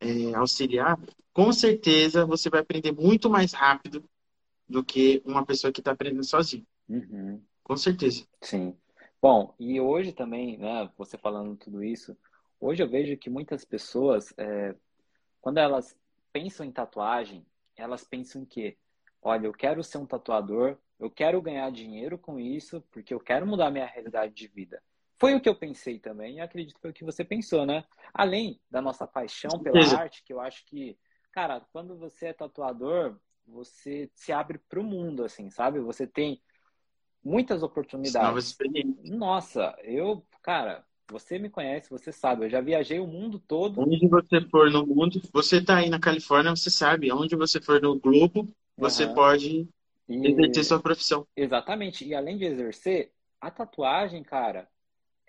é, auxiliar, com certeza você vai aprender muito mais rápido do que uma pessoa que está aprendendo sozinho. Uhum. Com certeza. Sim. Bom, e hoje também, né, você falando tudo isso, hoje eu vejo que muitas pessoas, é, quando elas pensam em tatuagem, elas pensam em quê? Olha, eu quero ser um tatuador eu quero ganhar dinheiro com isso, porque eu quero mudar minha realidade de vida. Foi o que eu pensei também, e acredito que foi o que você pensou, né? Além da nossa paixão pela arte, que eu acho que, cara, quando você é tatuador, você se abre para o mundo, assim, sabe? Você tem muitas oportunidades. Nossa, eu, cara, você me conhece, você sabe, eu já viajei o mundo todo. Onde você for no mundo, você tá aí na Califórnia, você sabe, onde você for no globo, você uhum. pode e... Exercer sua profissão. Exatamente. E além de exercer, a tatuagem, cara,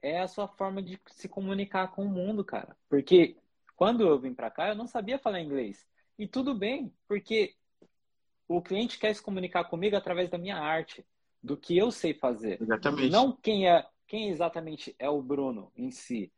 é a sua forma de se comunicar com o mundo, cara. Porque quando eu vim para cá, eu não sabia falar inglês. E tudo bem, porque o cliente quer se comunicar comigo através da minha arte, do que eu sei fazer. Exatamente. Não quem é, quem exatamente é o Bruno em si.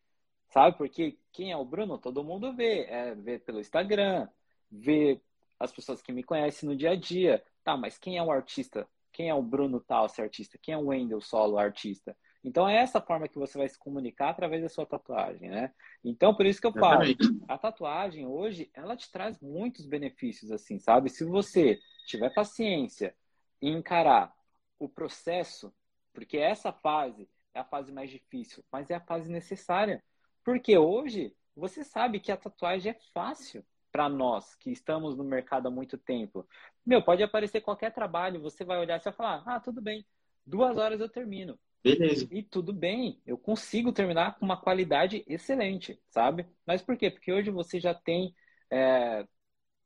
Sabe? Porque quem é o Bruno, todo mundo vê. É, vê pelo Instagram, vê as pessoas que me conhecem no dia a dia. Tá, mas quem é o artista? Quem é o Bruno Talsi artista? Quem é o Wendel Solo artista? Então é essa forma que você vai se comunicar através da sua tatuagem, né? Então por isso que eu falo, a tatuagem hoje ela te traz muitos benefícios, assim, sabe? Se você tiver paciência, e encarar o processo, porque essa fase é a fase mais difícil, mas é a fase necessária. Porque hoje você sabe que a tatuagem é fácil para nós que estamos no mercado há muito tempo. Meu, pode aparecer qualquer trabalho, você vai olhar e vai falar: ah, tudo bem, duas horas eu termino. Beleza. E tudo bem, eu consigo terminar com uma qualidade excelente, sabe? Mas por quê? Porque hoje você já tem é,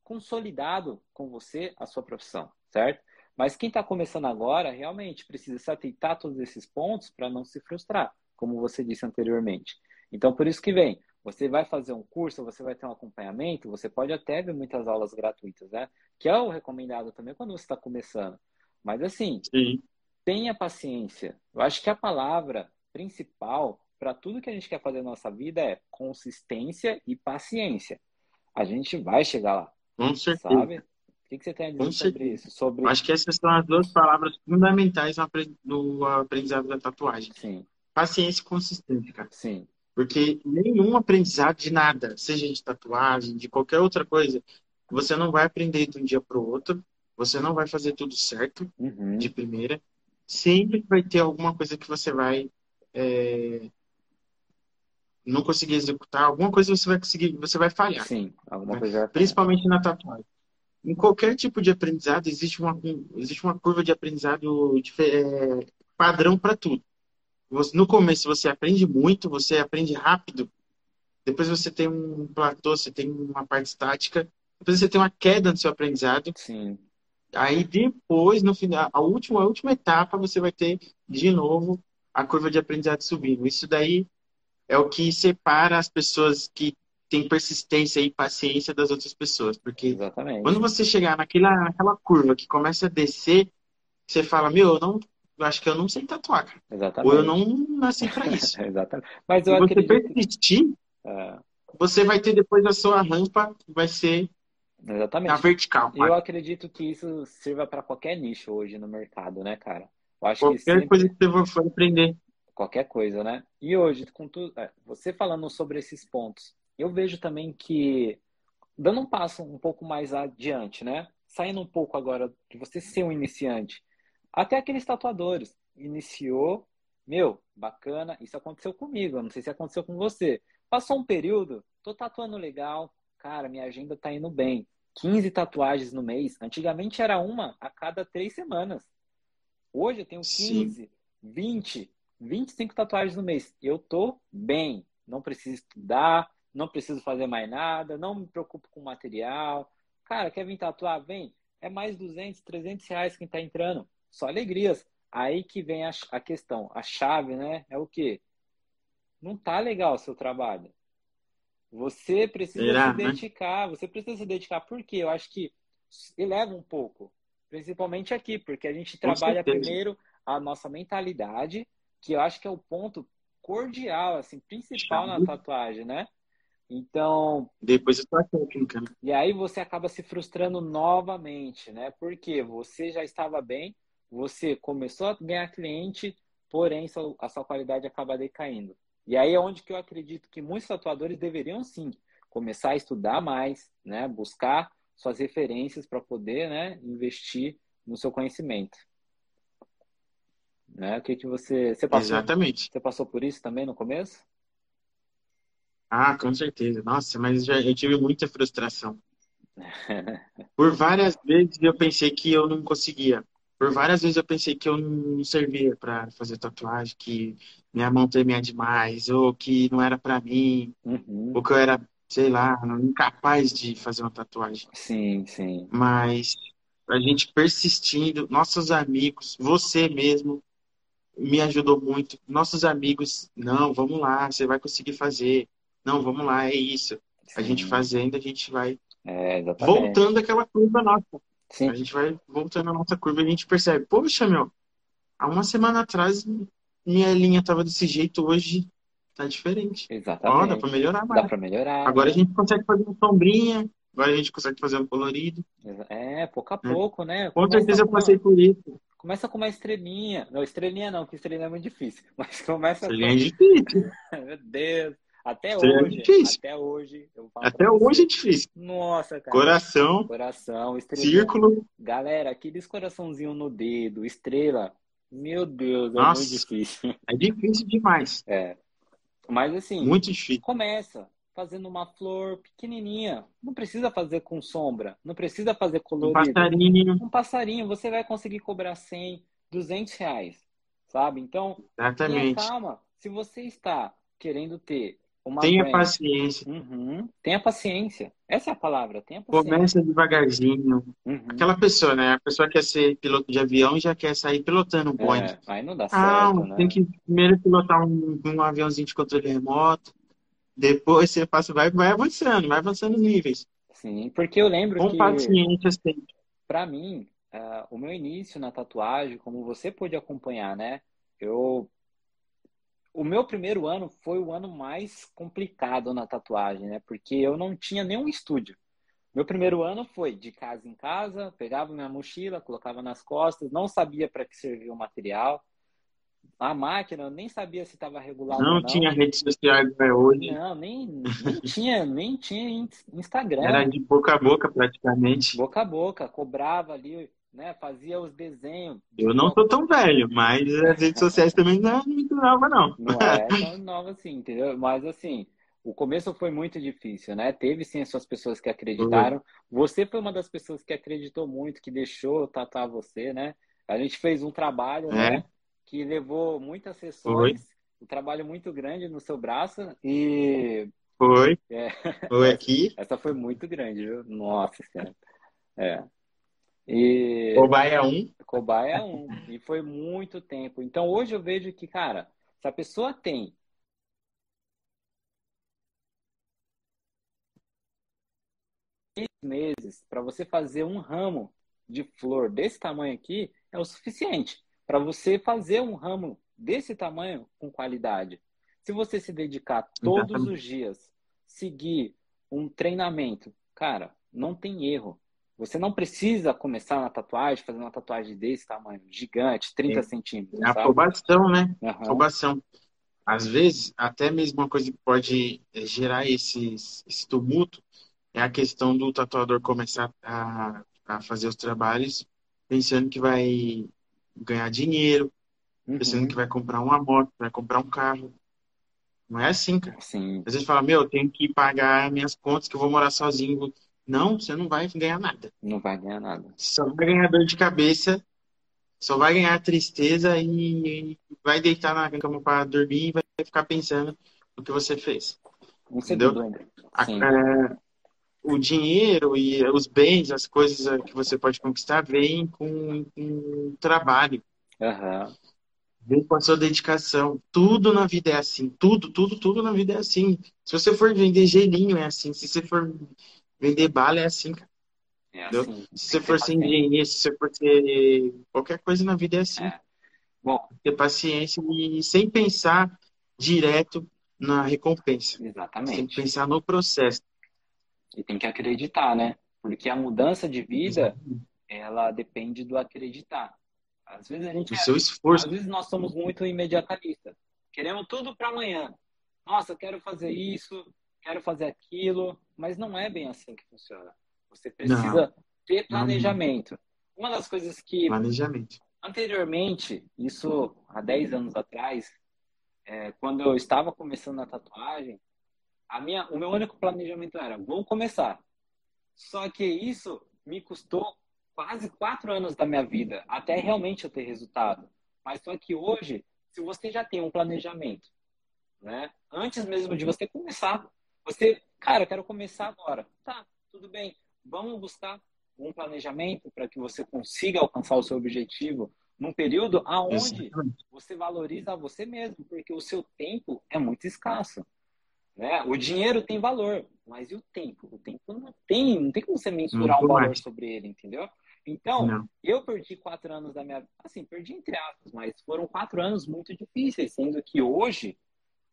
consolidado com você a sua profissão, certo? Mas quem está começando agora realmente precisa se atentar a todos esses pontos para não se frustrar, como você disse anteriormente. Então, por isso que vem, você vai fazer um curso, você vai ter um acompanhamento, você pode até ver muitas aulas gratuitas, né? Que é o recomendado também quando você está começando. Mas assim, Sim. Tenha paciência. Eu acho que a palavra principal para tudo que a gente quer fazer na nossa vida é consistência e paciência. A gente vai chegar lá. Com certeza. Sabe? que, que você tem a dizer sobre isso? Sobre... Acho que essas são as duas palavras fundamentais no aprendizado da tatuagem. Sim. Paciência e consistência, cara. Sim. Porque nenhum aprendizado de nada, seja de tatuagem, de qualquer outra coisa, você não vai aprender de um dia para o outro, você não vai fazer tudo certo uhum. de primeira. Sempre vai ter alguma coisa que você vai é, não conseguir executar, alguma coisa você vai conseguir, você vai falhar. Sim, alguma né? coisa. Principalmente na tatuagem em qualquer tipo de aprendizado existe uma, existe uma curva de aprendizado é, padrão para tudo. Você, no começo você aprende muito, você aprende rápido, depois você tem um platô, você tem uma parte estática, depois você tem uma queda no seu aprendizado. Sim. Aí depois, no final, a última, a última etapa, você vai ter de novo a curva de aprendizado subindo. Isso daí é o que separa as pessoas que tem persistência e paciência das outras pessoas. Porque Exatamente. quando você chegar naquela, naquela curva que começa a descer, você fala, meu, eu não. Eu acho que eu não sei tatuar, cara. Exatamente. Ou eu não nasci para isso. Exatamente. Mas eu Se acredito... você persistir, é... você vai ter depois a sua rampa, vai ser Exatamente. na vertical. Eu acredito que isso sirva para qualquer nicho hoje no mercado, né, cara? Eu acho qualquer que sempre... coisa que você for aprender. Qualquer coisa, né? E hoje, com tudo, é, você falando sobre esses pontos, eu vejo também que, dando um passo um pouco mais adiante, né? Saindo um pouco agora de você ser um iniciante, até aqueles tatuadores. Iniciou, meu, bacana, isso aconteceu comigo, não sei se aconteceu com você. Passou um período, tô tatuando legal, cara, minha agenda tá indo bem. 15 tatuagens no mês. Antigamente era uma a cada três semanas. Hoje eu tenho 15, Sim. 20, 25 tatuagens no mês. Eu tô bem. Não preciso estudar, não preciso fazer mais nada, não me preocupo com material. Cara, quer vir tatuar? Vem. É mais 200, 300 reais quem tá entrando. Só alegrias. Aí que vem a, a questão. A chave, né? É o quê? Não tá legal o seu trabalho. Você precisa Será, se né? dedicar. Você precisa se dedicar. Por quê? Eu acho que eleva um pouco. Principalmente aqui, porque a gente trabalha primeiro a nossa mentalidade, que eu acho que é o ponto cordial, assim, principal na tatuagem, né? Então. Depois a tua técnica. Né? E aí você acaba se frustrando novamente, né? Porque você já estava bem, você começou a ganhar cliente, porém a sua qualidade acaba decaindo. E aí é onde que eu acredito que muitos tatuadores deveriam sim começar a estudar mais, né? Buscar suas referências para poder, né? Investir no seu conhecimento. Né? O que que você, você passou? Exatamente. Você passou por isso também no começo? Ah, com certeza. Nossa, mas já, eu tive muita frustração. Por várias vezes eu pensei que eu não conseguia. Por várias vezes eu pensei que eu não servia para fazer tatuagem, que minha mão tremia demais, ou que não era para mim, uhum. ou que eu era, sei lá, incapaz de fazer uma tatuagem. Sim, sim. Mas a gente persistindo, nossos amigos, você mesmo, me ajudou muito. Nossos amigos, não, vamos lá, você vai conseguir fazer. Não, vamos lá, é isso. Sim. A gente fazendo, a gente vai é, voltando aquela curva nossa. Sim. A gente vai voltando a nossa curva e a gente percebe, poxa, meu, há uma semana atrás minha linha tava desse jeito, hoje tá diferente. Exatamente. Ó, dá pra melhorar mais. Dá pra melhorar. Agora a gente consegue fazer uma sombrinha, agora a gente consegue fazer um colorido. É, pouco a é. pouco, né? Com certeza eu passei por isso. Começa com uma estrelinha. Não, estrelinha não, porque estrelinha é muito difícil. Mas começa estrelinha com... é difícil. Meu Deus. Até Seria hoje, difícil. até hoje, Até você. hoje é difícil. Nossa, cara. Coração, Coração, estrela. círculo. Galera, aqueles coraçãozinho no dedo, estrela. Meu Deus, é Nossa. muito difícil. É difícil demais. É. Mas assim, Muito difícil. começa fazendo uma flor pequenininha. Não precisa fazer com sombra, não precisa fazer Um colorido. passarinho. Um passarinho, você vai conseguir cobrar 100, 200 reais, sabe? Então, Exatamente. calma. Se você está querendo ter uma Tenha brand, paciência. Uhum. Tenha paciência. Essa é a palavra, tenha paciência. Começa devagarzinho. Uhum. Aquela pessoa, né? A pessoa quer ser piloto de avião e já quer sair pilotando um Boeing. É, aí não dá Ah, certo, né? tem que primeiro pilotar um, um aviãozinho de controle remoto. Depois você passa, vai, vai avançando, vai avançando os níveis. Sim, porque eu lembro Com que, paciência sempre. pra mim, ah, o meu início na tatuagem, como você pôde acompanhar, né? Eu, o meu primeiro ano foi o ano mais complicado na tatuagem, né? Porque eu não tinha nenhum estúdio. Meu primeiro ano foi de casa em casa, pegava minha mochila, colocava nas costas, não sabia para que servia o material. A máquina, eu nem sabia se estava regulado ou Não não. tinha redes sociais igual é hoje. Não, nem, nem tinha, nem tinha in- Instagram. Era de boca a boca praticamente. Boca a boca, cobrava ali, né? Fazia os desenhos. Eu não sou tão velho, mas as redes sociais também não é muito nova, não. Não é tão nova assim, entendeu? Mas assim, o começo foi muito difícil, né? Teve sim as suas pessoas que acreditaram. Você foi uma das pessoas que acreditou muito, que deixou tatuar você, né? A gente fez um trabalho, É. né? Que levou muitas sessões, um trabalho muito grande no seu braço e Foi. É. Foi aqui. essa foi muito grande, viu? Nossa Senhora. É. E Cobaia 1. Cobaia 1. E foi muito tempo. Então hoje eu vejo que, cara, se a pessoa tem seis meses para você fazer um ramo de flor desse tamanho aqui, é o suficiente para você fazer um ramo desse tamanho com qualidade. Se você se dedicar todos Exatamente. os dias, seguir um treinamento, cara, não tem erro. Você não precisa começar na tatuagem, fazer uma tatuagem desse tamanho, gigante, 30 É. centímetros, É sabe? aprovação, né? Aham. Aprovação. Às vezes, até mesmo uma coisa que pode eh, gerar esses, esse tumulto é a questão do tatuador começar a, a fazer os trabalhos pensando que vai ganhar dinheiro, pensando Uhum. que vai comprar uma moto, vai comprar um carro. Não é assim, cara. Sim, Às vezes fala, meu, eu tenho que pagar minhas contas, que eu vou morar sozinho. Não, você não vai ganhar nada. não vai ganhar nada. Só vai ganhar dor de cabeça, só vai ganhar tristeza e vai deitar na cama para dormir e vai ficar pensando no que você fez. Entendeu? A- Sim. é, o dinheiro e os bens, as coisas eh, que você pode conquistar, vêm com, com trabalho, Aham. vem com a sua dedicação. Tudo na vida é assim. Tudo, tudo, tudo na vida é assim. Se você for vender gelinho, é assim. Se você for vender bala, é assim, cara. É assim. Se você for ser engenheiro, se você for ser qualquer coisa na vida é assim. É. Bom, Ter paciência e sem pensar direto na recompensa. Exatamente. pensar no processo. E tem que acreditar, né? Porque a mudança de vida, ela depende do acreditar. Às vezes a gente Do é seu esforço. Às vezes nós somos muito imediatistas. Queremos tudo para amanhã. Nossa, quero fazer isso, quero fazer aquilo, mas não é bem assim que funciona. Você precisa ter planejamento. Uma das coisas que Planejamento. anteriormente, isso há 10 anos atrás, é, quando eu estava começando a tatuagem, a minha, o meu único planejamento era, vou começar. Só que isso me custou quase quatro anos da minha vida, até realmente eu ter resultado. Mas só que hoje, se você já tem um planejamento, né? Antes mesmo de você começar, você, cara, eu quero começar agora. Tá, tudo bem. Vamos buscar um planejamento para que você consiga alcançar o seu objetivo num período aonde você valoriza você mesmo, porque o seu tempo é muito escasso. Né? O dinheiro tem valor, mas e o tempo? O tempo não tem, não tem como você mensurar Muito um valor mais. sobre ele, entendeu? Então, Não. eu perdi quatro anos da minha assim, perdi entre aspas, mas foram quatro anos muito difíceis, sendo que hoje,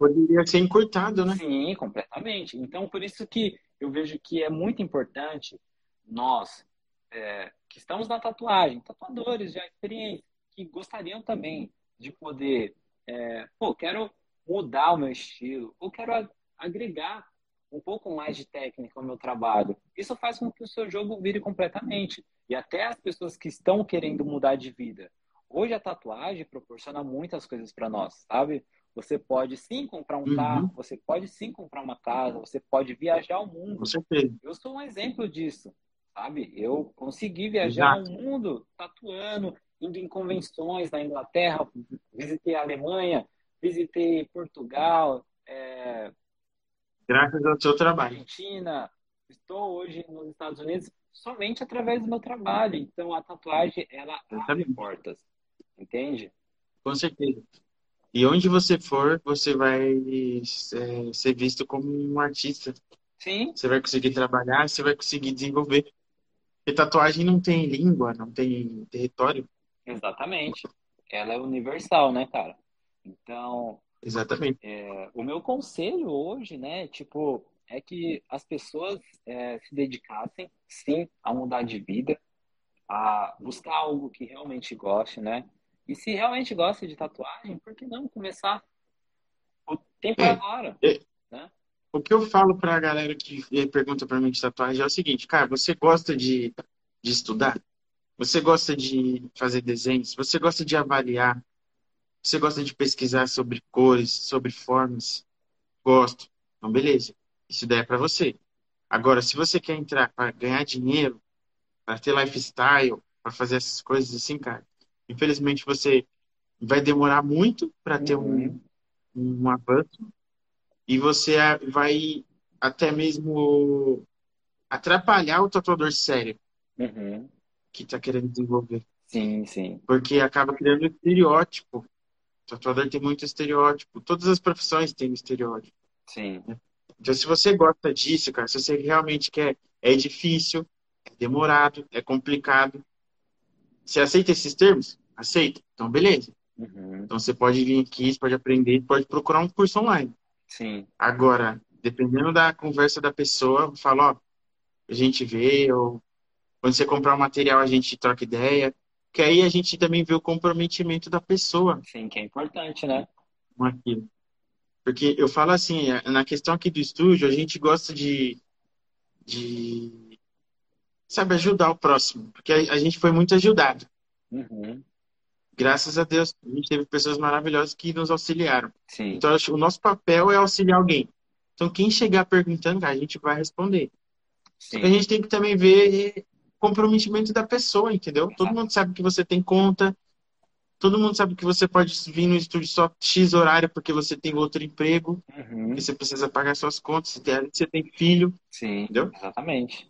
Poderia ser encurtado, né? sim, completamente. Então, por isso que eu vejo que é muito importante nós, é, que estamos na tatuagem, tatuadores já experientes, que gostariam também de poder, é, pô, quero mudar o meu estilo, ou quero agregar um pouco mais de técnica ao meu trabalho. Isso faz com que o seu jogo vire completamente. E até as pessoas que estão querendo mudar de vida. Hoje a tatuagem proporciona muitas coisas para nós, sabe? Você pode sim comprar um uhum. carro, você pode sim comprar uma casa, você pode viajar ao mundo. Com certeza. Eu sou um exemplo disso, sabe? Eu consegui viajar Exato. ao mundo tatuando, indo em convenções na Inglaterra, visitei a Alemanha, visitei Portugal, é... graças ao seu trabalho. Argentina, estou hoje nos Estados Unidos somente através do meu trabalho. Então a tatuagem ela abre portas, entende? Com certeza. E onde você for, você vai é, ser visto como um artista. Sim. Você vai conseguir trabalhar, você vai conseguir desenvolver. Porque tatuagem não tem língua, não tem território. Exatamente. Ela é universal, né, cara? Então. Exatamente. É, o meu conselho hoje, né, tipo, é que as pessoas é, se dedicassem, sim, a mudar de vida, a buscar algo que realmente goste, né? E se realmente gosta de tatuagem, por que não começar? O tempo é, agora. É, né? O que eu falo para a galera que pergunta para mim de tatuagem é o seguinte, cara, você gosta de, de estudar? Você gosta de fazer desenhos? Você gosta de avaliar? Você gosta de pesquisar sobre cores, sobre formas? Gosto. Então, beleza. Isso daí é para você. Agora, se você quer entrar para ganhar dinheiro, para ter lifestyle, para fazer essas coisas assim, cara, Infelizmente, você vai demorar muito para ter uhum. um, um avanço e você vai até mesmo atrapalhar o tatuador sério uhum. que está querendo desenvolver. Sim, sim. Porque acaba criando estereótipo. O tatuador tem muito estereótipo. Todas as profissões têm estereótipo. Sim. Né? Então, se você gosta disso, cara, se você realmente quer, é difícil, é demorado, é complicado. Você aceita esses termos? Aceita? Então, beleza. Uhum. Então, você pode vir aqui, pode aprender, pode procurar um curso online. Sim. Agora, dependendo da conversa da pessoa, fala, ó, a gente vê, ou quando você comprar o um material, a gente troca ideia. Que aí a gente também vê o comprometimento da pessoa. Sim, que é importante, né? Com aquilo. Porque eu falo assim, na questão aqui do estúdio, a gente gosta de, de sabe, ajudar o próximo. Porque a, a gente foi muito ajudado. Uhum graças a Deus, a gente teve pessoas maravilhosas que nos auxiliaram. Sim. Então, o nosso papel é auxiliar alguém. Então, quem chegar perguntando, a gente vai responder. Sim. A gente tem que também ver comprometimento da pessoa, entendeu? Exato. Todo mundo sabe que você tem conta, todo mundo sabe que você pode vir no estúdio só X horário porque você tem outro emprego, uhum. você precisa pagar suas contas, você tem filho. Sim, entendeu? exatamente.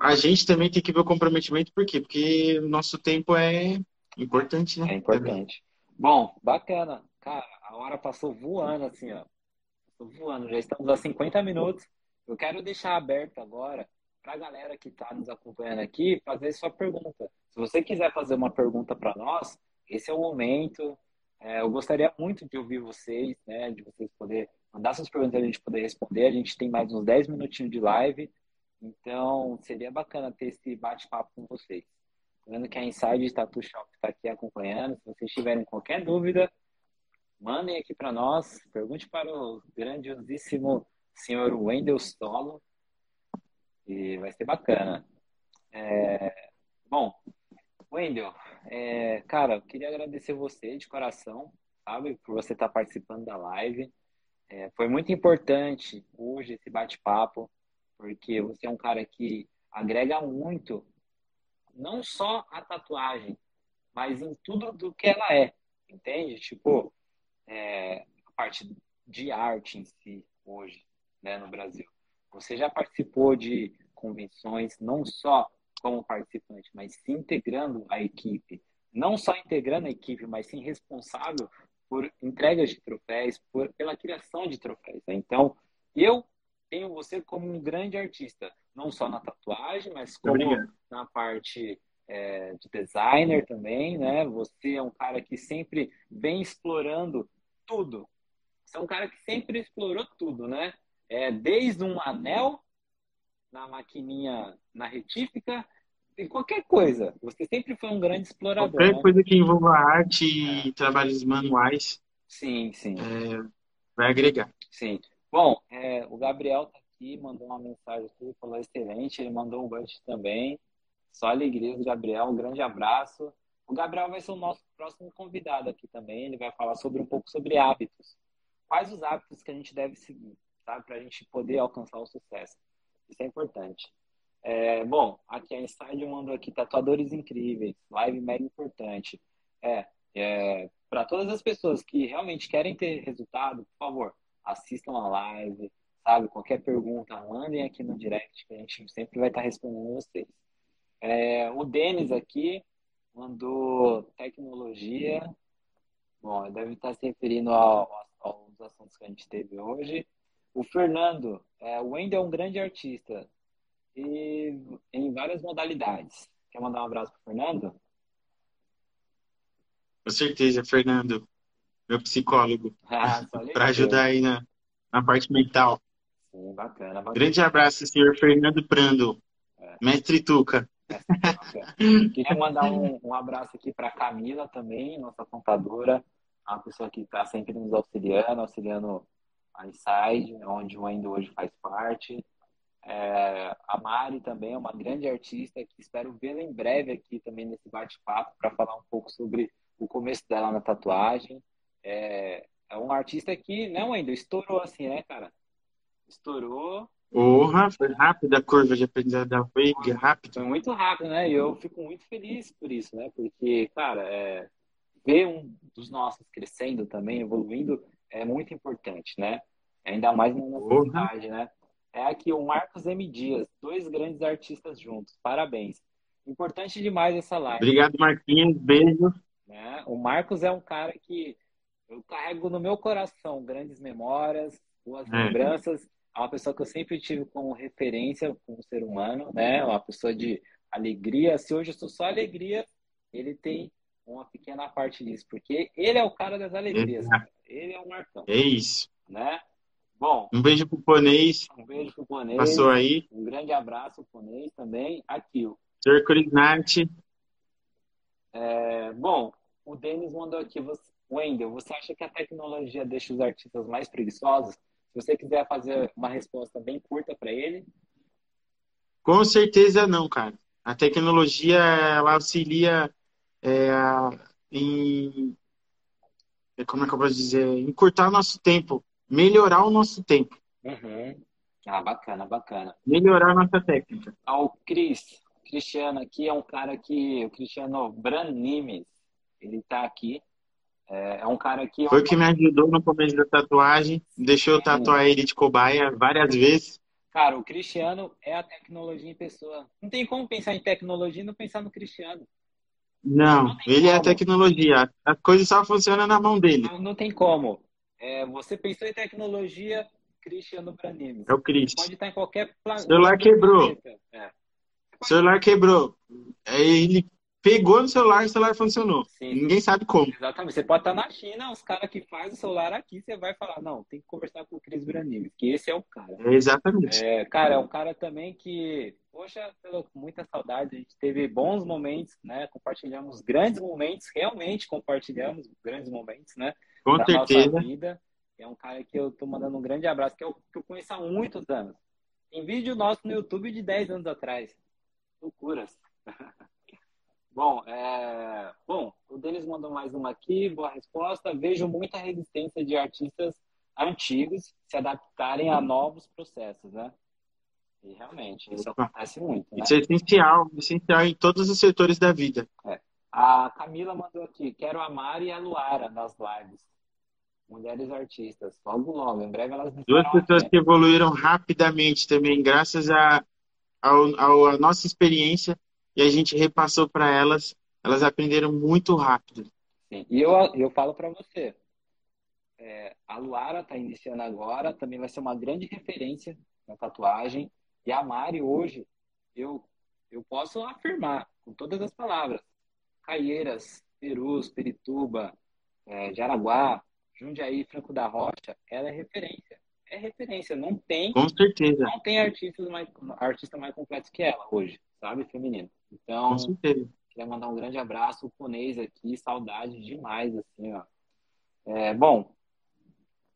A gente também tem que ver o comprometimento, por quê? Porque o nosso tempo é Importante, né? É importante. Bom, bacana. Cara, a hora passou voando assim, ó. Passou voando. Já estamos a 50 minutos. Eu quero deixar aberto agora para a galera que está nos acompanhando aqui fazer sua pergunta. Se você quiser fazer uma pergunta para nós, esse é o momento. É, eu gostaria muito de ouvir vocês, né? De vocês poder mandar suas perguntas a gente poder responder. A gente tem mais uns 10 minutinhos de live. Então, seria bacana ter esse bate-papo com vocês vendo que a Inside Tattoo Shop está aqui acompanhando. Se vocês tiverem qualquer dúvida, mandem aqui para nós. Pergunte para o grandiosíssimo senhor Wendel Stolo. E vai ser bacana. É... Bom, Wendel, é... cara, eu queria agradecer você de coração, sabe, por você estar tá participando da live. É... Foi muito importante hoje esse bate-papo, porque você é um cara que agrega muito não só a tatuagem, mas em tudo do que ela é, entende? Tipo, é, a parte de arte em si, hoje, né, no Brasil. Você já participou de convenções, não só como participante, mas se integrando a equipe. Não só integrando a equipe, mas sim responsável por entregas de troféus, por, pela criação de troféus. Né? Então, eu tenho você como um grande artista, não só na tatuagem, mas como Obrigado. na parte é, de designer também, né? Você é um cara que sempre vem explorando tudo. Você é um cara que sempre explorou tudo, né? É, desde um anel na maquininha, na retífica, em qualquer coisa. Você sempre foi um grande explorador. Qualquer né? coisa que envolva arte e é. trabalhos manuais. Sim, sim. É, vai agregar. Sim. Bom, é, o Gabriel tá aqui, mandou uma mensagem aqui, falou excelente, ele mandou um gancho também. Só alegria do Gabriel, um grande abraço. O Gabriel vai ser o nosso próximo convidado aqui também, ele vai falar sobre um pouco sobre hábitos. Quais os hábitos que a gente deve seguir, sabe, para a gente poder alcançar o sucesso. Isso é importante. É, bom, aqui a Inside mandou aqui tatuadores incríveis, live mega importante. É, é para todas as pessoas que realmente querem ter resultado, por favor, assistam a live, sabe? Qualquer pergunta, mandem aqui no direct que a gente sempre vai estar respondendo vocês. É, o Denis aqui mandou tecnologia. Bom, deve estar se referindo ao, aos assuntos que a gente teve hoje. O Fernando, é, o Wendel é um grande artista e em várias modalidades. Quer mandar um abraço para Fernando? Com certeza, Fernando, meu psicólogo, ah, para ajudar aí na, na parte mental. Sim, bacana, bacana. Grande abraço, senhor Fernando Prando, é. mestre Tuca. Queria mandar um, um abraço aqui para Camila também, nossa contadora, uma pessoa que está sempre nos auxiliando, auxiliando a Inside, onde o Endo hoje faz parte. É, a Mari também é uma grande artista que espero vê-la em breve aqui também nesse bate-papo para falar um pouco sobre o começo dela na tatuagem. É, é um artista que, não, ainda estourou assim, né, cara? Estourou. Porra, foi rápida a curva de aprendizado foi rápido. Foi muito rápido, né? E eu fico muito feliz por isso, né? Porque, cara, é, ver um dos nossos crescendo também, evoluindo, é muito importante, né? Ainda mais na nossa né? É aqui o Marcos M. Dias, dois grandes artistas juntos. Parabéns. Importante demais essa live. Obrigado, Marquinhos. Beijo. Né? O Marcos é um cara que eu carrego no meu coração grandes memórias, boas é. lembranças. É uma pessoa que eu sempre tive como referência como ser humano, né? Uma pessoa de alegria. Se hoje eu sou só alegria, ele tem uma pequena parte disso, porque ele é o cara das alegrias. Ele é o Marcão. É isso. Né? Bom. Um beijo pro Ponês. Um beijo pro Ponês. Passou aí. Um grande abraço pro Ponês também. Aqui, o Sr. Curinati. É, bom, o Denis mandou aqui. Você, Wendel, você acha que a tecnologia deixa os artistas mais preguiçosos? Se você quiser fazer uma resposta bem curta para ele. Com certeza não, cara. A tecnologia ela auxilia é, em como é que eu posso dizer, encurtar o nosso tempo, melhorar o nosso tempo. Uhum. Ah, bacana, bacana. Melhorar a nossa técnica. Ah, o Cris, Cristiano aqui é um cara que, o Cristiano Branimes, ele tá aqui. É, é um cara que. Foi o que me ajudou no começo da tatuagem, deixou eu tatuar ele de cobaia várias vezes. Cara, o Cristiano é a tecnologia em pessoa. Não tem como pensar em tecnologia e não pensar no Cristiano. Não, não ele como. é a tecnologia. A coisa só funciona na mão dele. Não, não tem como. É, você pensou em tecnologia, Cristiano Branimes. É o Cris. Pode estar em qualquer planeta. O celular quebrou. É. Celular quebrou. Ele pegou no celular e o celular funcionou. Sim. Ninguém sabe como. Exatamente. Você pode estar na China, os caras que fazem o celular aqui, você vai falar, não, tem que conversar com o Cris Branimes, que esse é o cara. Exatamente. É, cara, é um cara também que, poxa, muita saudade, a gente teve bons momentos, né? Compartilhamos grandes momentos, realmente compartilhamos grandes momentos, né? Com da certeza. nossa vida. É um cara que eu tô mandando um grande abraço, que eu, que eu conheço há muitos anos. Tem vídeo nosso no YouTube de 10 anos atrás. Loucuras. Bom, é... Bom, o Denis mandou mais uma aqui, boa resposta. Vejo muita resistência de artistas antigos se adaptarem a novos processos, né? E realmente, isso acontece muito. Né? Isso é essencial, essencial em todos os setores da vida. É. A Camila mandou aqui, quero a Mari e a Luara nas lives. Mulheres artistas. Logo, logo, em breve elas Duas pessoas que evoluíram rapidamente também, graças a, a nossa experiência e a gente repassou para elas, elas aprenderam muito rápido. Sim. E eu, eu falo para você, é, a Luara está iniciando agora, também vai ser uma grande referência na tatuagem. E a Mari hoje, eu, eu posso afirmar com todas as palavras, Caieiras, Perus, Perituba, é, Jaraguá, Jundiaí, Franco da Rocha, ela é referência. É referência, não tem. Com certeza. Não tem artistas mais, artista mais completo que ela hoje, sabe, feminino. Então, queria mandar um grande abraço, o Ponês aqui, saudade demais, assim, ó. É, bom,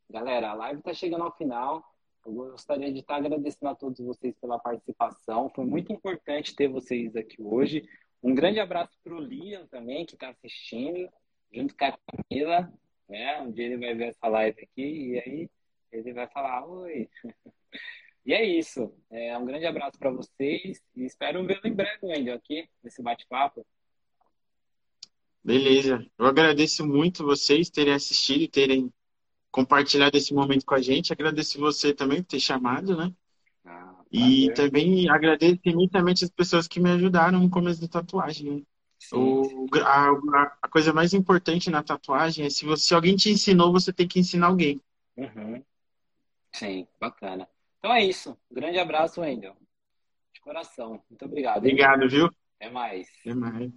galera, a live está chegando ao final. Eu gostaria de estar agradecendo a todos vocês pela participação. Foi muito importante ter vocês aqui hoje. Um grande abraço para o Liam também, que está assistindo, junto com a Camila. Né? Um dia ele vai ver essa live aqui e aí ele vai falar: Oi. E é isso. É, um grande abraço para vocês e espero vê-lo em breve, Wendel, aqui nesse bate-papo. Beleza. Eu agradeço muito vocês terem assistido e terem compartilhado esse momento com a gente. Agradeço você também por ter chamado, né? Ah, e também agradeço imensamente as pessoas que me ajudaram no começo da tatuagem. Né? O, a, a, coisa mais importante na tatuagem é se, você, se alguém te ensinou, você tem que ensinar alguém. Uhum. Sim, bacana. Então é isso. Um grande abraço, Wendel. De coração. Muito obrigado. Obrigado, viu? Até mais. Até mais.